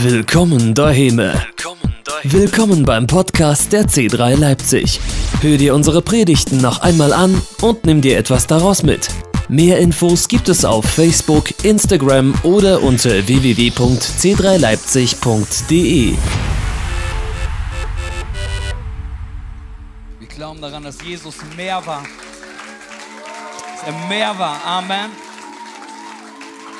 Willkommen daheim. Willkommen beim Podcast der C3 Leipzig. Hör dir unsere Predigten noch einmal an und nimm dir etwas daraus mit. Mehr Infos gibt es auf Facebook, Instagram oder unter www.c3leipzig.de. Wir glauben daran, dass Jesus mehr war. Dass er mehr war. Amen.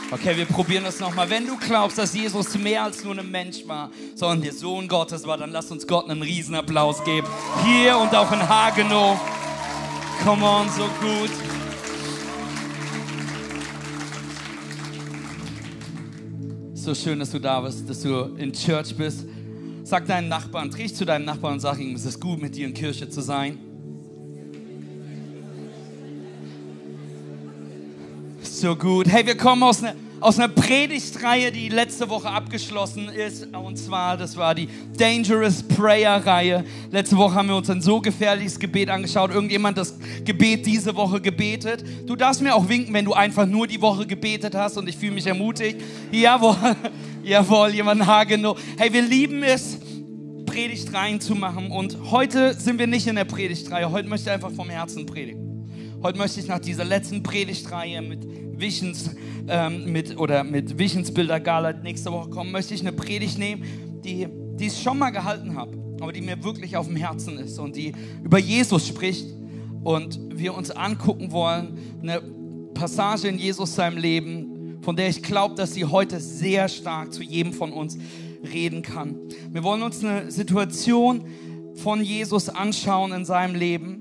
Okay, wir probieren das nochmal. Wenn du glaubst, dass Jesus mehr als nur ein Mensch war, sondern der Sohn Gottes war, dann lass uns Gott einen Riesenapplaus geben. Hier und auch in Hagenow. Come on, so gut. So schön, dass du da bist, dass du in Church bist. Sag deinen Nachbarn, dreh dich zu deinem Nachbarn und sag ihm, es ist gut, mit dir in Kirche zu sein. So gut. Hey, wir kommen aus einer, aus einer Predigtreihe, die letzte Woche abgeschlossen ist. Und zwar, das war die Dangerous Prayer Reihe. Letzte Woche haben wir uns ein so gefährliches Gebet angeschaut. Irgendjemand das Gebet diese Woche gebetet. Du darfst mir auch winken, wenn du einfach nur die Woche gebetet hast und ich fühle mich ermutigt. Jawohl, jawohl, jemand Hagenow. Hey, wir lieben es, Predigtreihen zu machen. Und heute sind wir nicht in der Predigtreihe. Heute möchte ich einfach vom Herzen predigen. Heute möchte ich nach dieser letzten Predigtreihe mit Visions ähm, mit, oder mit Visionsbilder Gala nächste Woche kommen, möchte ich eine Predigt nehmen, die, die ich schon mal gehalten habe, aber die mir wirklich auf dem Herzen ist und die über Jesus spricht und wir uns angucken wollen, eine Passage in Jesus seinem Leben, von der ich glaube, dass sie heute sehr stark zu jedem von uns reden kann. Wir wollen uns eine Situation von Jesus anschauen in seinem Leben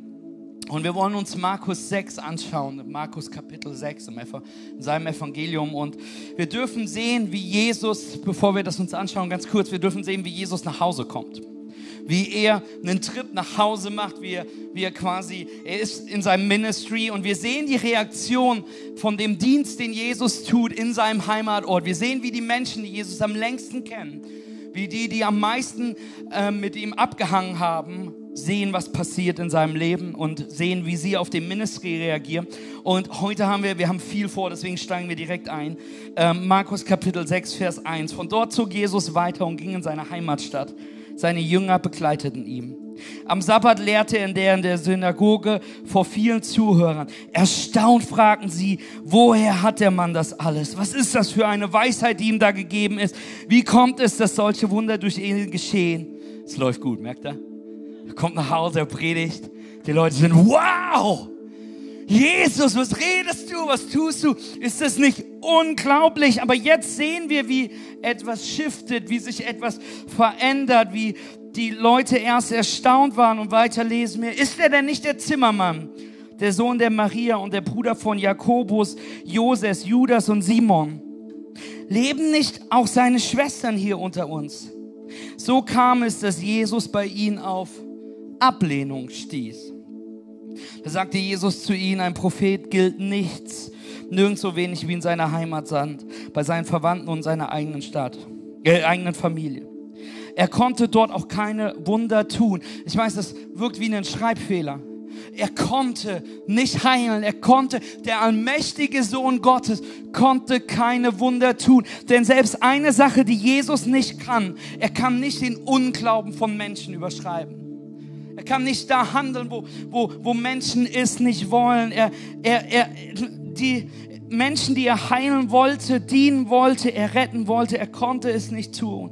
und wir wollen uns Markus 6 anschauen, Markus Kapitel 6 in seinem Evangelium. Und wir dürfen sehen, wie Jesus, bevor wir das uns anschauen, ganz kurz, wir dürfen sehen, wie Jesus nach Hause kommt. Wie er einen Trip nach Hause macht, wie er, wie er quasi, er ist in seinem Ministry und wir sehen die Reaktion von dem Dienst, den Jesus tut in seinem Heimatort. Wir sehen, wie die Menschen, die Jesus am längsten kennen, wie die, die am meisten äh, mit ihm abgehangen haben, sehen, was passiert in seinem Leben und sehen, wie sie auf den Ministry reagieren. Und heute haben wir, wir haben viel vor, deswegen steigen wir direkt ein. Ähm, Markus Kapitel 6, Vers 1. Von dort zog Jesus weiter und ging in seine Heimatstadt. Seine Jünger begleiteten ihn. Am Sabbat lehrte er in der, in der Synagoge vor vielen Zuhörern. Erstaunt fragten sie, woher hat der Mann das alles? Was ist das für eine Weisheit, die ihm da gegeben ist? Wie kommt es, dass solche Wunder durch ihn geschehen? Es läuft gut, merkt er? Kommt nach Hause, er predigt. Die Leute sind, wow! Jesus, was redest du? Was tust du? Ist das nicht unglaublich? Aber jetzt sehen wir, wie etwas shiftet, wie sich etwas verändert, wie die Leute erst erstaunt waren und weiterlesen wir. Ist er denn nicht der Zimmermann, der Sohn der Maria und der Bruder von Jakobus, Joses, Judas und Simon? Leben nicht auch seine Schwestern hier unter uns? So kam es, dass Jesus bei ihnen auf Ablehnung stieß. Da sagte Jesus zu ihnen, ein Prophet gilt nichts, nirgends so wenig wie in seiner Heimat Sand, bei seinen Verwandten und seiner eigenen Stadt, äh, eigenen Familie. Er konnte dort auch keine Wunder tun. Ich weiß, das wirkt wie ein Schreibfehler. Er konnte nicht heilen. Er konnte, der allmächtige Sohn Gottes konnte keine Wunder tun. Denn selbst eine Sache, die Jesus nicht kann, er kann nicht den Unglauben von Menschen überschreiben. Er kann nicht da handeln, wo, wo, wo Menschen es nicht wollen. Er, er, er, die Menschen, die er heilen wollte, dienen wollte, er retten wollte, er konnte es nicht tun.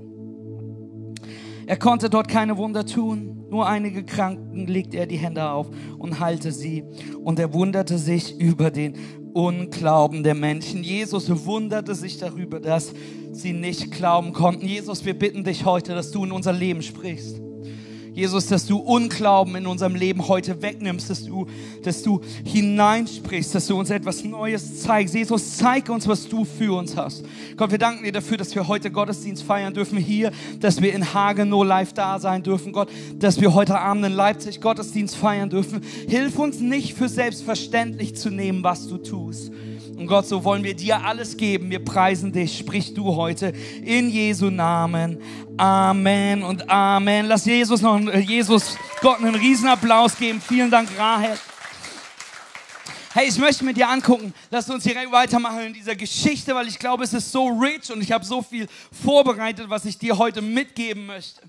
Er konnte dort keine Wunder tun. Nur einige Kranken legte er die Hände auf und heilte sie. Und er wunderte sich über den Unglauben der Menschen. Jesus wunderte sich darüber, dass sie nicht glauben konnten. Jesus, wir bitten dich heute, dass du in unser Leben sprichst. Jesus, dass du Unglauben in unserem Leben heute wegnimmst, dass du, dass du hineinsprichst, dass du uns etwas Neues zeigst. Jesus, zeig uns, was du für uns hast. Gott, wir danken dir dafür, dass wir heute Gottesdienst feiern dürfen hier, dass wir in Hagenow live da sein dürfen, Gott, dass wir heute Abend in Leipzig Gottesdienst feiern dürfen. Hilf uns nicht für selbstverständlich zu nehmen, was du tust. Und Gott, so wollen wir dir alles geben. Wir preisen dich. Sprich du heute in Jesu Namen. Amen und Amen. Lass Jesus noch, Jesus Gott einen Riesenapplaus geben. Vielen Dank, Rahel. Hey, ich möchte mit dir angucken. Lass uns direkt weitermachen in dieser Geschichte, weil ich glaube, es ist so rich und ich habe so viel vorbereitet, was ich dir heute mitgeben möchte.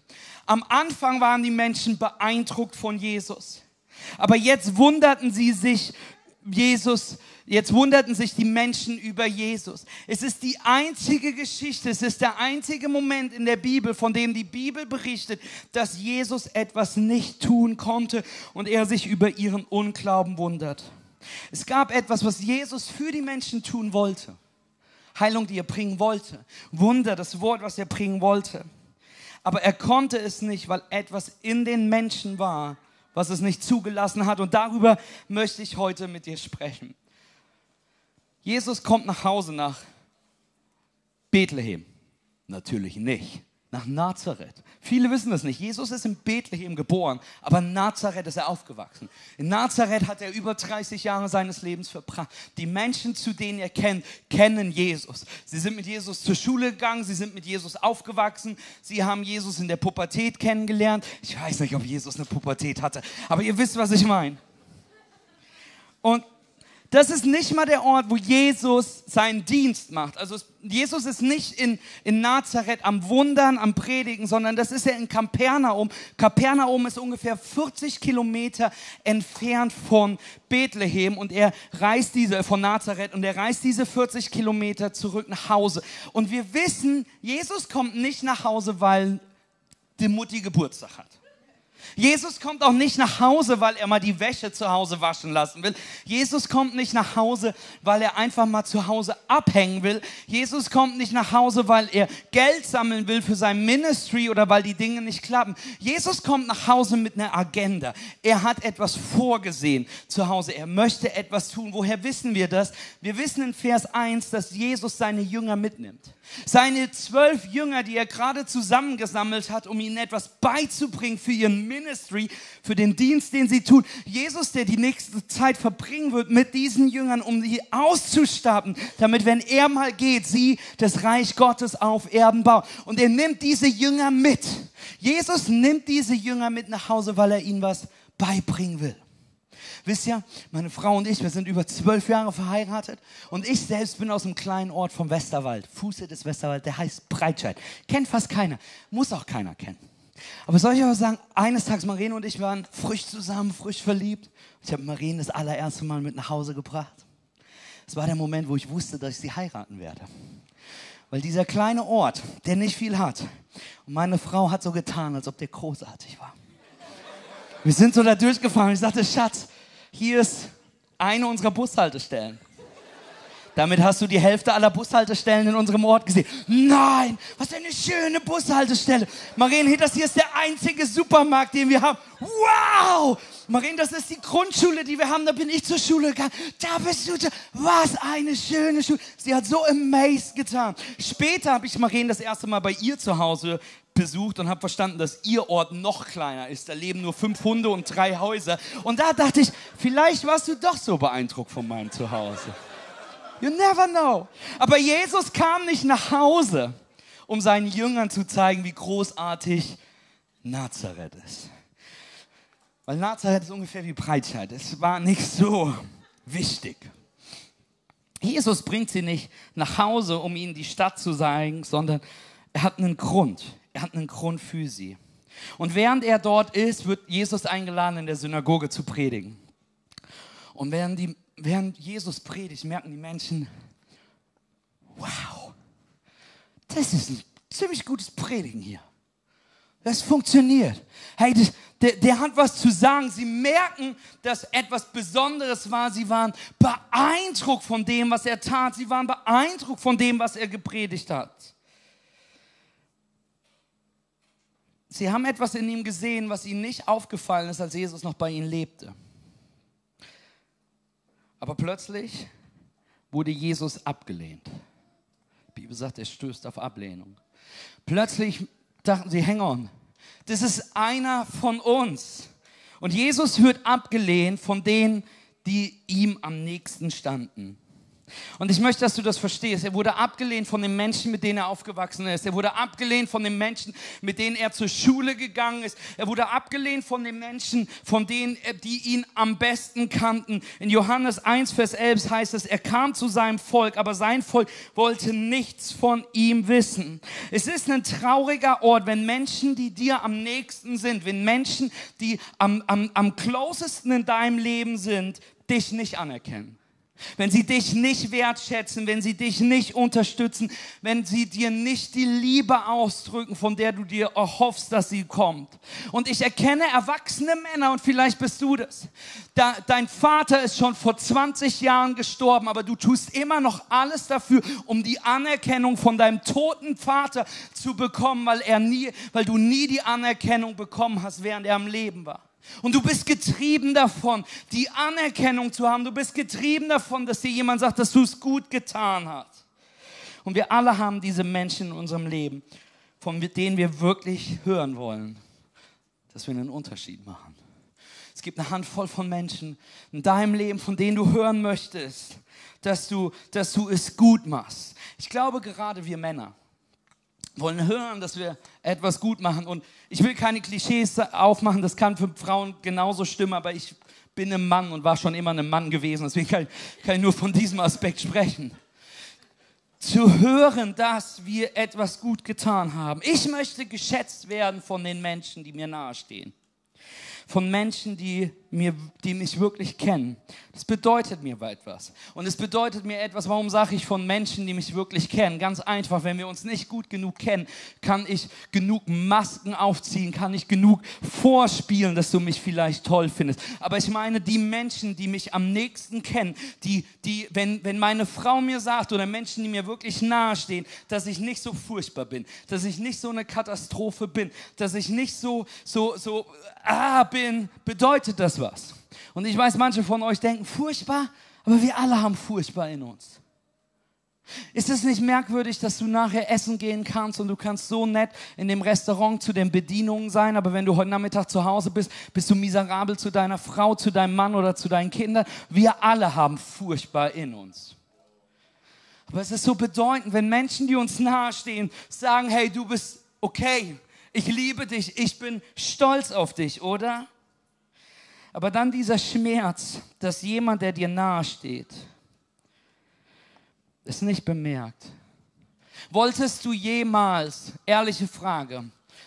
Am Anfang waren die Menschen beeindruckt von Jesus. Aber jetzt wunderten sie sich Jesus, jetzt wunderten sich die Menschen über Jesus. Es ist die einzige Geschichte, es ist der einzige Moment in der Bibel, von dem die Bibel berichtet, dass Jesus etwas nicht tun konnte und er sich über ihren Unglauben wundert. Es gab etwas, was Jesus für die Menschen tun wollte. Heilung, die er bringen wollte. Wunder, das Wort, was er bringen wollte. Aber er konnte es nicht, weil etwas in den Menschen war, was es nicht zugelassen hat. Und darüber möchte ich heute mit dir sprechen. Jesus kommt nach Hause nach Bethlehem. Natürlich nicht nach Nazareth. Viele wissen das nicht. Jesus ist in Bethlehem geboren, aber in Nazareth ist er aufgewachsen. In Nazareth hat er über 30 Jahre seines Lebens verbracht. Die Menschen, zu denen er kennt, kennen Jesus. Sie sind mit Jesus zur Schule gegangen, sie sind mit Jesus aufgewachsen, sie haben Jesus in der Pubertät kennengelernt. Ich weiß nicht, ob Jesus eine Pubertät hatte, aber ihr wisst, was ich meine. Und das ist nicht mal der Ort, wo Jesus seinen Dienst macht. Also Jesus ist nicht in, in Nazareth am Wundern, am Predigen, sondern das ist ja in Kapernaum. Kapernaum ist ungefähr 40 Kilometer entfernt von Bethlehem und er reist diese, von Nazareth und er reist diese 40 Kilometer zurück nach Hause. Und wir wissen, Jesus kommt nicht nach Hause, weil die Mutti Geburtstag hat. Jesus kommt auch nicht nach Hause, weil er mal die Wäsche zu Hause waschen lassen will. Jesus kommt nicht nach Hause, weil er einfach mal zu Hause abhängen will. Jesus kommt nicht nach Hause, weil er Geld sammeln will für sein Ministry oder weil die Dinge nicht klappen. Jesus kommt nach Hause mit einer Agenda. Er hat etwas vorgesehen zu Hause. Er möchte etwas tun. Woher wissen wir das? Wir wissen in Vers 1, dass Jesus seine Jünger mitnimmt. Seine zwölf Jünger, die er gerade zusammengesammelt hat, um ihnen etwas beizubringen für ihren Ministry, für den Dienst, den sie tun. Jesus, der die nächste Zeit verbringen wird mit diesen Jüngern, um sie auszustatten, damit, wenn er mal geht, sie das Reich Gottes auf Erden bauen. Und er nimmt diese Jünger mit. Jesus nimmt diese Jünger mit nach Hause, weil er ihnen was beibringen will. Wisst ihr, meine Frau und ich, wir sind über zwölf Jahre verheiratet und ich selbst bin aus einem kleinen Ort vom Westerwald, Fuße des Westerwald, der heißt Breitscheid. Kennt fast keiner, muss auch keiner kennen. Aber soll ich aber sagen, eines Tages, Marene und ich waren frisch zusammen, frisch verliebt. Ich habe Marene das allererste Mal mit nach Hause gebracht. Es war der Moment, wo ich wusste, dass ich sie heiraten werde. Weil dieser kleine Ort, der nicht viel hat, und meine Frau hat so getan, als ob der großartig war. Wir sind so da durchgefahren. Ich sagte, Schatz, hier ist eine unserer Bushaltestellen. Damit hast du die Hälfte aller Bushaltestellen in unserem Ort gesehen. Nein, was eine schöne Bushaltestelle. Marien, das hier ist der einzige Supermarkt, den wir haben. Wow! Marien, das ist die Grundschule, die wir haben. Da bin ich zur Schule gegangen. Da bist du. Was eine schöne Schule. Sie hat so amazed getan. Später habe ich Marien das erste Mal bei ihr zu Hause besucht und habe verstanden, dass ihr Ort noch kleiner ist. Da leben nur fünf Hunde und drei Häuser. Und da dachte ich, vielleicht warst du doch so beeindruckt von meinem Zuhause. You never know. Aber Jesus kam nicht nach Hause, um seinen Jüngern zu zeigen, wie großartig Nazareth ist. Weil Nazareth ist ungefähr wie Breitscheid. Es war nicht so wichtig. Jesus bringt sie nicht nach Hause, um ihnen die Stadt zu zeigen, sondern er hat einen Grund. Er hat einen Grund für sie. Und während er dort ist, wird Jesus eingeladen, in der Synagoge zu predigen. Und während, die, während Jesus predigt, merken die Menschen, wow, das ist ein ziemlich gutes Predigen hier. Das funktioniert. Hey, das, der, der hat was zu sagen. Sie merken, dass etwas Besonderes war. Sie waren beeindruckt von dem, was er tat. Sie waren beeindruckt von dem, was er gepredigt hat. Sie haben etwas in ihm gesehen, was ihnen nicht aufgefallen ist, als Jesus noch bei ihnen lebte. Aber plötzlich wurde Jesus abgelehnt. Die Bibel sagt, er stößt auf Ablehnung. Plötzlich dachten sie, hang on, das ist einer von uns. Und Jesus wird abgelehnt von denen, die ihm am nächsten standen. Und ich möchte, dass du das verstehst. Er wurde abgelehnt von den Menschen, mit denen er aufgewachsen ist. Er wurde abgelehnt von den Menschen, mit denen er zur Schule gegangen ist. Er wurde abgelehnt von den Menschen, von denen, die ihn am besten kannten. In Johannes 1, Vers 11 heißt es, er kam zu seinem Volk, aber sein Volk wollte nichts von ihm wissen. Es ist ein trauriger Ort, wenn Menschen, die dir am nächsten sind, wenn Menschen, die am, am, am closesten in deinem Leben sind, dich nicht anerkennen wenn sie dich nicht wertschätzen, wenn sie dich nicht unterstützen, wenn sie dir nicht die Liebe ausdrücken, von der du dir erhoffst, dass sie kommt. Und ich erkenne erwachsene Männer, und vielleicht bist du das. Da, dein Vater ist schon vor 20 Jahren gestorben, aber du tust immer noch alles dafür, um die Anerkennung von deinem toten Vater zu bekommen, weil, er nie, weil du nie die Anerkennung bekommen hast, während er am Leben war. Und du bist getrieben davon, die Anerkennung zu haben. Du bist getrieben davon, dass dir jemand sagt, dass du es gut getan hast. Und wir alle haben diese Menschen in unserem Leben, von denen wir wirklich hören wollen, dass wir einen Unterschied machen. Es gibt eine Handvoll von Menschen in deinem Leben, von denen du hören möchtest, dass du, dass du es gut machst. Ich glaube gerade wir Männer wollen hören, dass wir etwas gut machen. Und ich will keine Klischees aufmachen, das kann für Frauen genauso stimmen, aber ich bin ein Mann und war schon immer ein Mann gewesen, deswegen kann, kann ich nur von diesem Aspekt sprechen. Zu hören, dass wir etwas gut getan haben. Ich möchte geschätzt werden von den Menschen, die mir nahestehen. Von Menschen, die mir, die mich wirklich kennen. Das bedeutet mir etwas. Und es bedeutet mir etwas, warum sage ich von Menschen, die mich wirklich kennen? Ganz einfach, wenn wir uns nicht gut genug kennen, kann ich genug Masken aufziehen, kann ich genug vorspielen, dass du mich vielleicht toll findest. Aber ich meine die Menschen, die mich am nächsten kennen, die, die, wenn, wenn meine Frau mir sagt oder Menschen, die mir wirklich nahestehen, dass ich nicht so furchtbar bin, dass ich nicht so eine Katastrophe bin, dass ich nicht so, so, so, ah bin, bedeutet das was was. Und ich weiß, manche von euch denken furchtbar, aber wir alle haben furchtbar in uns. Ist es nicht merkwürdig, dass du nachher essen gehen kannst und du kannst so nett in dem Restaurant zu den Bedienungen sein, aber wenn du heute Nachmittag zu Hause bist, bist du miserabel zu deiner Frau, zu deinem Mann oder zu deinen Kindern? Wir alle haben furchtbar in uns. Aber es ist so bedeutend, wenn Menschen, die uns nahestehen, sagen, hey, du bist okay, ich liebe dich, ich bin stolz auf dich, oder? Aber dann dieser Schmerz, dass jemand, der dir nahe steht, es nicht bemerkt. Wolltest du jemals, ehrliche Frage,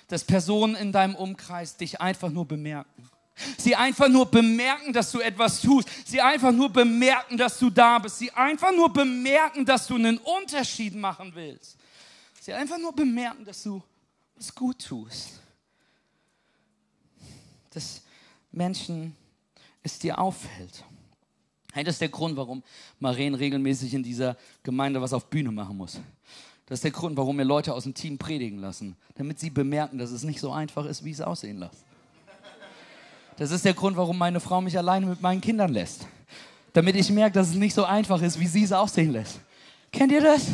dass Personen in deinem Umkreis dich einfach nur bemerken? Sie einfach nur bemerken, dass du etwas tust. Sie einfach nur bemerken, dass du da bist. Sie einfach nur bemerken, dass du einen Unterschied machen willst. Sie einfach nur bemerken, dass du es gut tust. Dass Menschen es dir auffällt. Hey, das ist der Grund, warum Maren regelmäßig in dieser Gemeinde was auf Bühne machen muss. Das ist der Grund, warum wir Leute aus dem Team predigen lassen, damit sie bemerken, dass es nicht so einfach ist, wie es aussehen lässt. Das ist der Grund, warum meine Frau mich alleine mit meinen Kindern lässt. Damit ich merke, dass es nicht so einfach ist, wie sie es aussehen lässt. Kennt ihr das?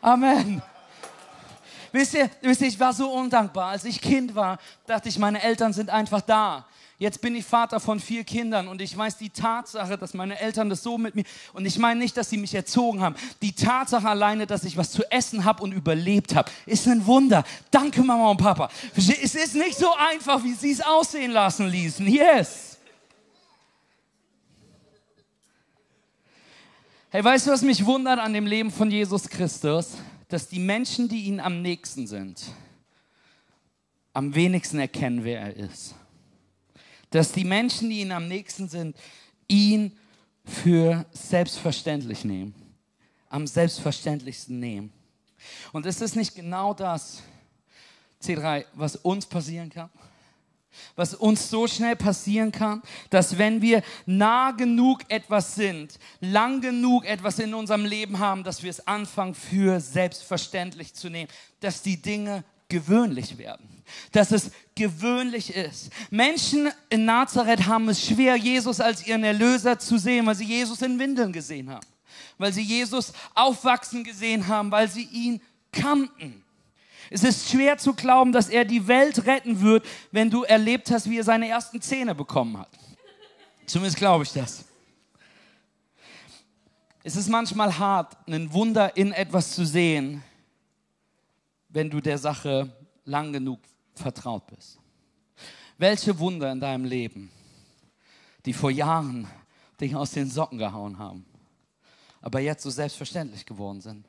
Amen. Wisst ihr, wisst ihr, ich war so undankbar. Als ich Kind war, dachte ich, meine Eltern sind einfach da. Jetzt bin ich Vater von vier Kindern und ich weiß die Tatsache, dass meine Eltern das so mit mir, und ich meine nicht, dass sie mich erzogen haben, die Tatsache alleine, dass ich was zu essen habe und überlebt habe, ist ein Wunder. Danke Mama und Papa. Es ist nicht so einfach, wie sie es aussehen lassen ließen. Yes. Hey, weißt du, was mich wundert an dem Leben von Jesus Christus? Dass die Menschen, die ihn am nächsten sind, am wenigsten erkennen, wer er ist dass die Menschen, die ihn am nächsten sind, ihn für selbstverständlich nehmen. Am selbstverständlichsten nehmen. Und ist es nicht genau das, C3, was uns passieren kann? Was uns so schnell passieren kann, dass wenn wir nah genug etwas sind, lang genug etwas in unserem Leben haben, dass wir es anfangen für selbstverständlich zu nehmen, dass die Dinge gewöhnlich werden. Dass es gewöhnlich ist. Menschen in Nazareth haben es schwer, Jesus als ihren Erlöser zu sehen, weil sie Jesus in Windeln gesehen haben. Weil sie Jesus aufwachsen gesehen haben, weil sie ihn kannten. Es ist schwer zu glauben, dass er die Welt retten wird, wenn du erlebt hast, wie er seine ersten Zähne bekommen hat. Zumindest glaube ich das. Es ist manchmal hart, ein Wunder in etwas zu sehen, wenn du der Sache lang genug vertraut bist. Welche Wunder in deinem Leben, die vor Jahren dich aus den Socken gehauen haben, aber jetzt so selbstverständlich geworden sind.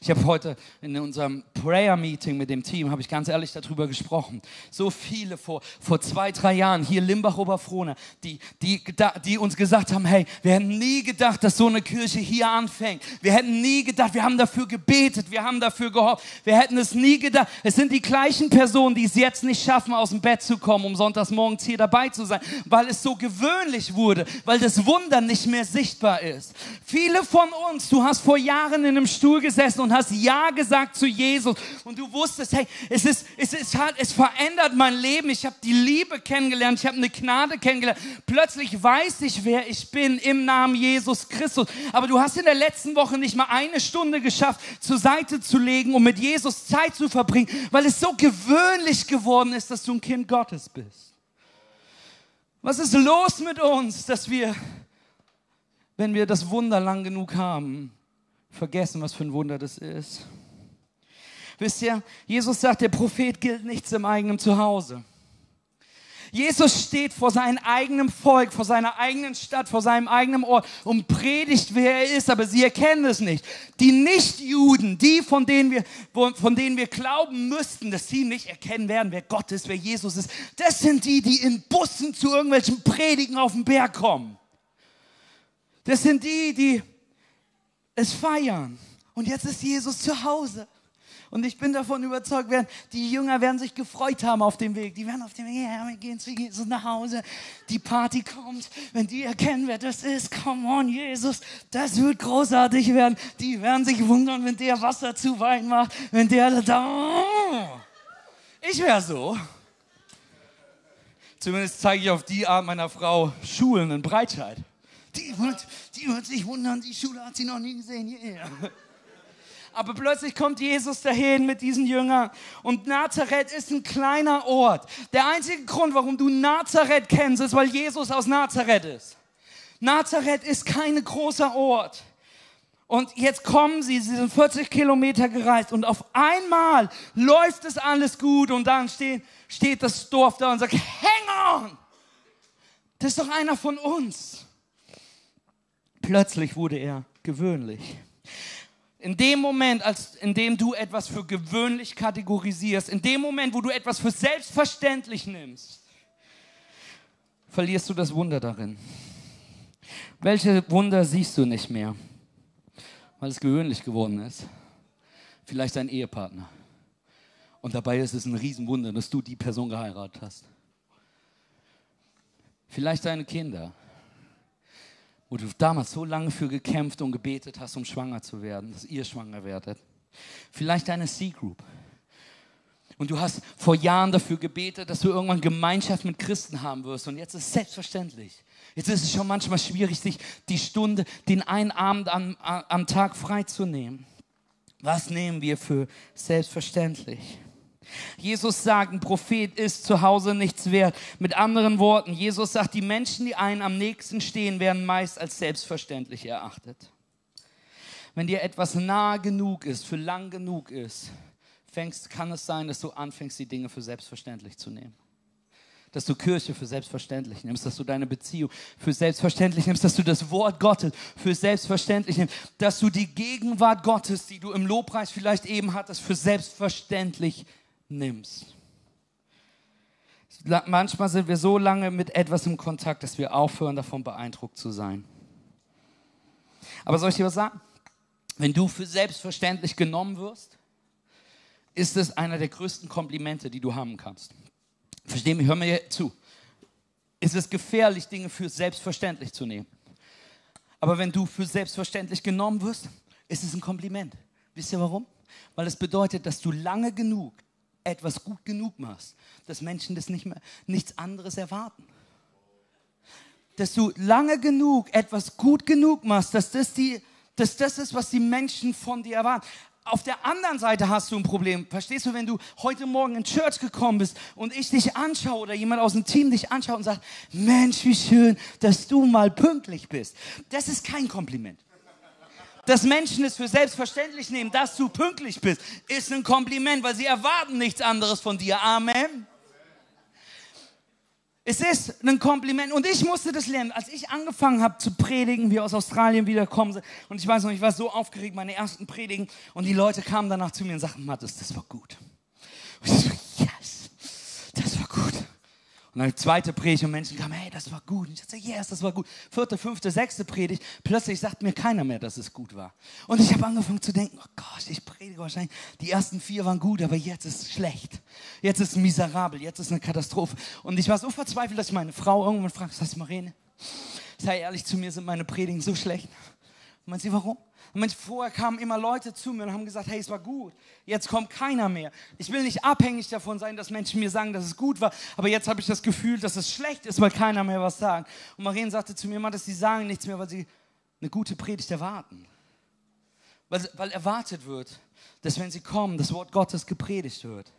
Ich habe heute in unserem Prayer-Meeting mit dem Team, habe ich ganz ehrlich darüber gesprochen. So viele vor, vor zwei, drei Jahren hier Limbach-Oberfrohne, die, die, die uns gesagt haben, hey, wir hätten nie gedacht, dass so eine Kirche hier anfängt. Wir hätten nie gedacht, wir haben dafür gebetet, wir haben dafür gehofft. Wir hätten es nie gedacht. Es sind die gleichen Personen, die es jetzt nicht schaffen, aus dem Bett zu kommen, um sonntags morgens hier dabei zu sein, weil es so gewöhnlich wurde, weil das Wunder nicht mehr sichtbar ist. Viele von uns, du hast vor Jahren in einem Stuhl gesessen, gesessen und hast Ja gesagt zu Jesus und du wusstest, hey, es, ist, es, ist, es verändert mein Leben. Ich habe die Liebe kennengelernt, ich habe eine Gnade kennengelernt. Plötzlich weiß ich, wer ich bin im Namen Jesus Christus. Aber du hast in der letzten Woche nicht mal eine Stunde geschafft, zur Seite zu legen, um mit Jesus Zeit zu verbringen, weil es so gewöhnlich geworden ist, dass du ein Kind Gottes bist. Was ist los mit uns, dass wir, wenn wir das Wunder lang genug haben, vergessen, was für ein Wunder das ist. Wisst ihr, Jesus sagt, der Prophet gilt nichts im eigenen Zuhause. Jesus steht vor seinem eigenen Volk, vor seiner eigenen Stadt, vor seinem eigenen Ort und predigt, wer er ist, aber sie erkennen es nicht. Die Nichtjuden, die, von denen, wir, von denen wir glauben müssten, dass sie nicht erkennen werden, wer Gott ist, wer Jesus ist, das sind die, die in Bussen zu irgendwelchen Predigen auf den Berg kommen. Das sind die, die es feiern. Und jetzt ist Jesus zu Hause. Und ich bin davon überzeugt, werden, die Jünger werden sich gefreut haben auf dem Weg. Die werden auf dem Weg, ja, wir gehen zu Jesus nach Hause. Die Party kommt. Wenn die erkennen, wer das ist, come on, Jesus, das wird großartig werden. Die werden sich wundern, wenn der Wasser zu Wein macht. Wenn der da. Ich wäre so. Zumindest zeige ich auf die Art meiner Frau Schulen in Breitscheid. Die wird, die wird sich wundern, die Schule hat sie noch nie gesehen. Yeah. Aber plötzlich kommt Jesus dahin mit diesen Jüngern. Und Nazareth ist ein kleiner Ort. Der einzige Grund, warum du Nazareth kennst, ist, weil Jesus aus Nazareth ist. Nazareth ist kein großer Ort. Und jetzt kommen sie, sie sind 40 Kilometer gereist und auf einmal läuft es alles gut und dann steht, steht das Dorf da und sagt, hang on! Das ist doch einer von uns. Plötzlich wurde er gewöhnlich. In dem Moment, als, in dem du etwas für gewöhnlich kategorisierst, in dem Moment, wo du etwas für selbstverständlich nimmst, verlierst du das Wunder darin. Welche Wunder siehst du nicht mehr? Weil es gewöhnlich geworden ist. Vielleicht dein Ehepartner. Und dabei ist es ein Riesenwunder, dass du die Person geheiratet hast. Vielleicht deine Kinder wo du damals so lange für gekämpft und gebetet hast, um schwanger zu werden, dass ihr schwanger werdet. Vielleicht deine C-Group. Und du hast vor Jahren dafür gebetet, dass du irgendwann Gemeinschaft mit Christen haben wirst. Und jetzt ist es selbstverständlich. Jetzt ist es schon manchmal schwierig, sich die Stunde, den einen Abend am, am Tag freizunehmen. Was nehmen wir für selbstverständlich? Jesus sagt, ein Prophet ist zu Hause nichts wert. Mit anderen Worten, Jesus sagt, die Menschen, die einen am nächsten stehen, werden meist als selbstverständlich erachtet. Wenn dir etwas nah genug ist, für lang genug ist, fängst, kann es sein, dass du anfängst, die Dinge für selbstverständlich zu nehmen. Dass du Kirche für selbstverständlich nimmst, dass du deine Beziehung für selbstverständlich nimmst, dass du das Wort Gottes für selbstverständlich nimmst, dass du die Gegenwart Gottes, die du im Lobpreis vielleicht eben hattest, für selbstverständlich nimmst. Manchmal sind wir so lange mit etwas im Kontakt, dass wir aufhören, davon beeindruckt zu sein. Aber soll ich dir was sagen? Wenn du für selbstverständlich genommen wirst, ist es einer der größten Komplimente, die du haben kannst. Versteh mich, hör mir zu. Es ist gefährlich, Dinge für selbstverständlich zu nehmen. Aber wenn du für selbstverständlich genommen wirst, ist es ein Kompliment. Wisst ihr warum? Weil es bedeutet, dass du lange genug etwas gut genug machst, dass Menschen das nicht mehr, nichts anderes erwarten. Dass du lange genug etwas gut genug machst, dass das, die, dass das ist, was die Menschen von dir erwarten. Auf der anderen Seite hast du ein Problem. Verstehst du, wenn du heute Morgen in Church gekommen bist und ich dich anschaue oder jemand aus dem Team dich anschaut und sagt, Mensch, wie schön, dass du mal pünktlich bist. Das ist kein Kompliment. Dass Menschen es für selbstverständlich nehmen, dass du pünktlich bist, ist ein Kompliment, weil sie erwarten nichts anderes von dir. Amen. Es ist ein Kompliment und ich musste das lernen. Als ich angefangen habe zu predigen, wir aus Australien wiederkommen und ich weiß noch, ich war so aufgeregt, meine ersten Predigen und die Leute kamen danach zu mir und sagten, Mathis, das war gut. Und ich so, yes, das war gut. Und dann zweite Predigt und Menschen kamen, hey, das war gut. Und ich dachte, yes, das war gut. Vierte, fünfte, sechste Predigt. Plötzlich sagt mir keiner mehr, dass es gut war. Und ich habe angefangen zu denken, oh Gott, ich predige wahrscheinlich. Die ersten vier waren gut, aber jetzt ist es schlecht. Jetzt ist es miserabel, jetzt ist es eine Katastrophe. Und ich war so verzweifelt, dass ich meine Frau irgendwann fragt, was heißt Marene? Sei ehrlich zu mir, sind meine Predigen so schlecht. Und meint sie, warum? Und vorher kamen immer Leute zu mir und haben gesagt, hey, es war gut. Jetzt kommt keiner mehr. Ich will nicht abhängig davon sein, dass Menschen mir sagen, dass es gut war, aber jetzt habe ich das Gefühl, dass es schlecht ist, weil keiner mehr was sagt. Und Marien sagte zu mir immer, dass sie sagen nichts mehr, weil sie eine gute Predigt erwarten. Weil, weil erwartet wird, dass wenn sie kommen, das Wort Gottes gepredigt wird.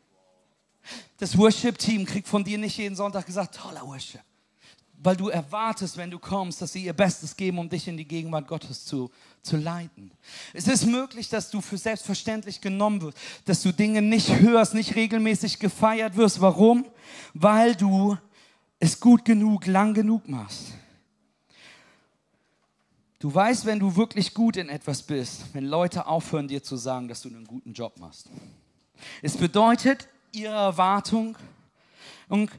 Das Worship-Team kriegt von dir nicht jeden Sonntag gesagt, toller Worship weil du erwartest, wenn du kommst, dass sie ihr Bestes geben, um dich in die Gegenwart Gottes zu, zu leiten. Es ist möglich, dass du für selbstverständlich genommen wirst, dass du Dinge nicht hörst, nicht regelmäßig gefeiert wirst. Warum? Weil du es gut genug, lang genug machst. Du weißt, wenn du wirklich gut in etwas bist, wenn Leute aufhören, dir zu sagen, dass du einen guten Job machst. Es bedeutet, ihre Erwartung und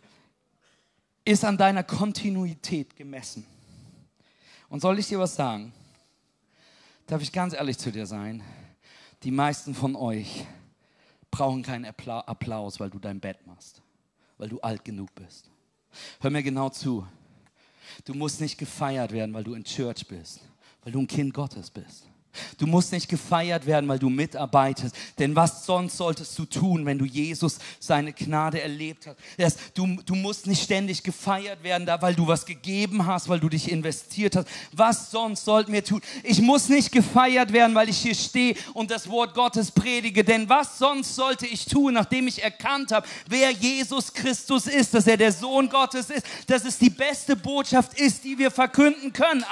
ist an deiner Kontinuität gemessen. Und soll ich dir was sagen? Darf ich ganz ehrlich zu dir sein? Die meisten von euch brauchen keinen Applaus, weil du dein Bett machst, weil du alt genug bist. Hör mir genau zu. Du musst nicht gefeiert werden, weil du in Church bist, weil du ein Kind Gottes bist. Du musst nicht gefeiert werden, weil du mitarbeitest. Denn was sonst solltest du tun, wenn du Jesus seine Gnade erlebt hast? Du, du musst nicht ständig gefeiert werden, weil du was gegeben hast, weil du dich investiert hast. Was sonst sollten wir tun? Ich muss nicht gefeiert werden, weil ich hier stehe und das Wort Gottes predige. Denn was sonst sollte ich tun, nachdem ich erkannt habe, wer Jesus Christus ist, dass er der Sohn Gottes ist, dass es die beste Botschaft ist, die wir verkünden können.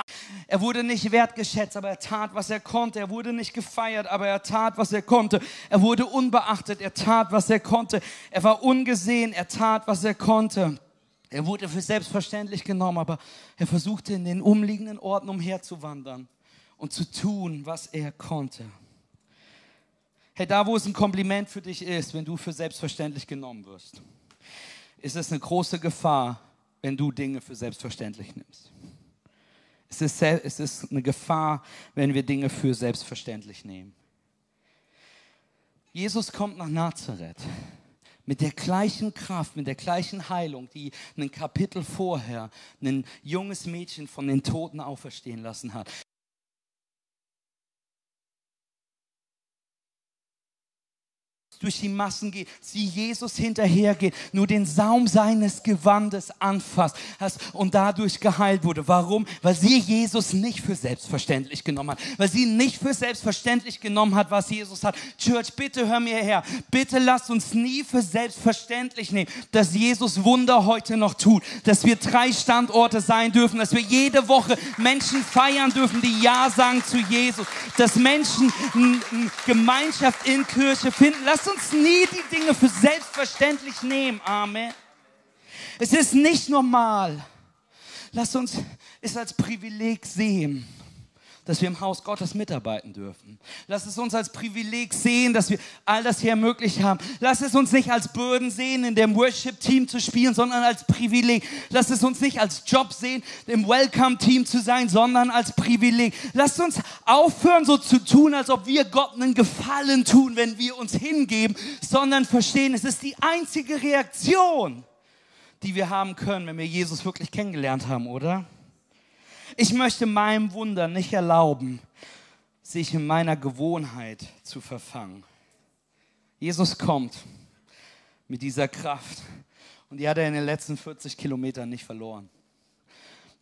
Er wurde nicht wertgeschätzt, aber er tat, was er konnte konnte. Er wurde nicht gefeiert, aber er tat, was er konnte. Er wurde unbeachtet, er tat, was er konnte. Er war ungesehen, er tat, was er konnte. Er wurde für selbstverständlich genommen, aber er versuchte in den umliegenden Orten umherzuwandern und zu tun, was er konnte. Hey, da wo es ein Kompliment für dich ist, wenn du für selbstverständlich genommen wirst, ist es eine große Gefahr, wenn du Dinge für selbstverständlich nimmst. Es ist, es ist eine Gefahr, wenn wir Dinge für selbstverständlich nehmen. Jesus kommt nach Nazareth mit der gleichen Kraft, mit der gleichen Heilung, die ein Kapitel vorher ein junges Mädchen von den Toten auferstehen lassen hat. Durch die Massen geht, sie Jesus hinterhergeht, nur den Saum seines Gewandes anfasst und dadurch geheilt wurde. Warum? Weil sie Jesus nicht für selbstverständlich genommen hat. Weil sie nicht für selbstverständlich genommen hat, was Jesus hat. Church, bitte hör mir her. Bitte lasst uns nie für selbstverständlich nehmen, dass Jesus Wunder heute noch tut. Dass wir drei Standorte sein dürfen. Dass wir jede Woche Menschen feiern dürfen, die Ja sagen zu Jesus. Dass Menschen Gemeinschaft in Kirche finden. Lasst uns uns nie die Dinge für selbstverständlich nehmen. Amen. Es ist nicht normal. Lass uns es als Privileg sehen dass wir im Haus Gottes mitarbeiten dürfen. Lass es uns als Privileg sehen, dass wir all das hier ermöglicht haben. Lass es uns nicht als Bürden sehen, in dem Worship-Team zu spielen, sondern als Privileg. Lass es uns nicht als Job sehen, im Welcome-Team zu sein, sondern als Privileg. Lass uns aufhören, so zu tun, als ob wir Gott einen Gefallen tun, wenn wir uns hingeben, sondern verstehen, es ist die einzige Reaktion, die wir haben können, wenn wir Jesus wirklich kennengelernt haben, oder? Ich möchte meinem Wunder nicht erlauben, sich in meiner Gewohnheit zu verfangen. Jesus kommt mit dieser Kraft und die hat er in den letzten 40 Kilometern nicht verloren.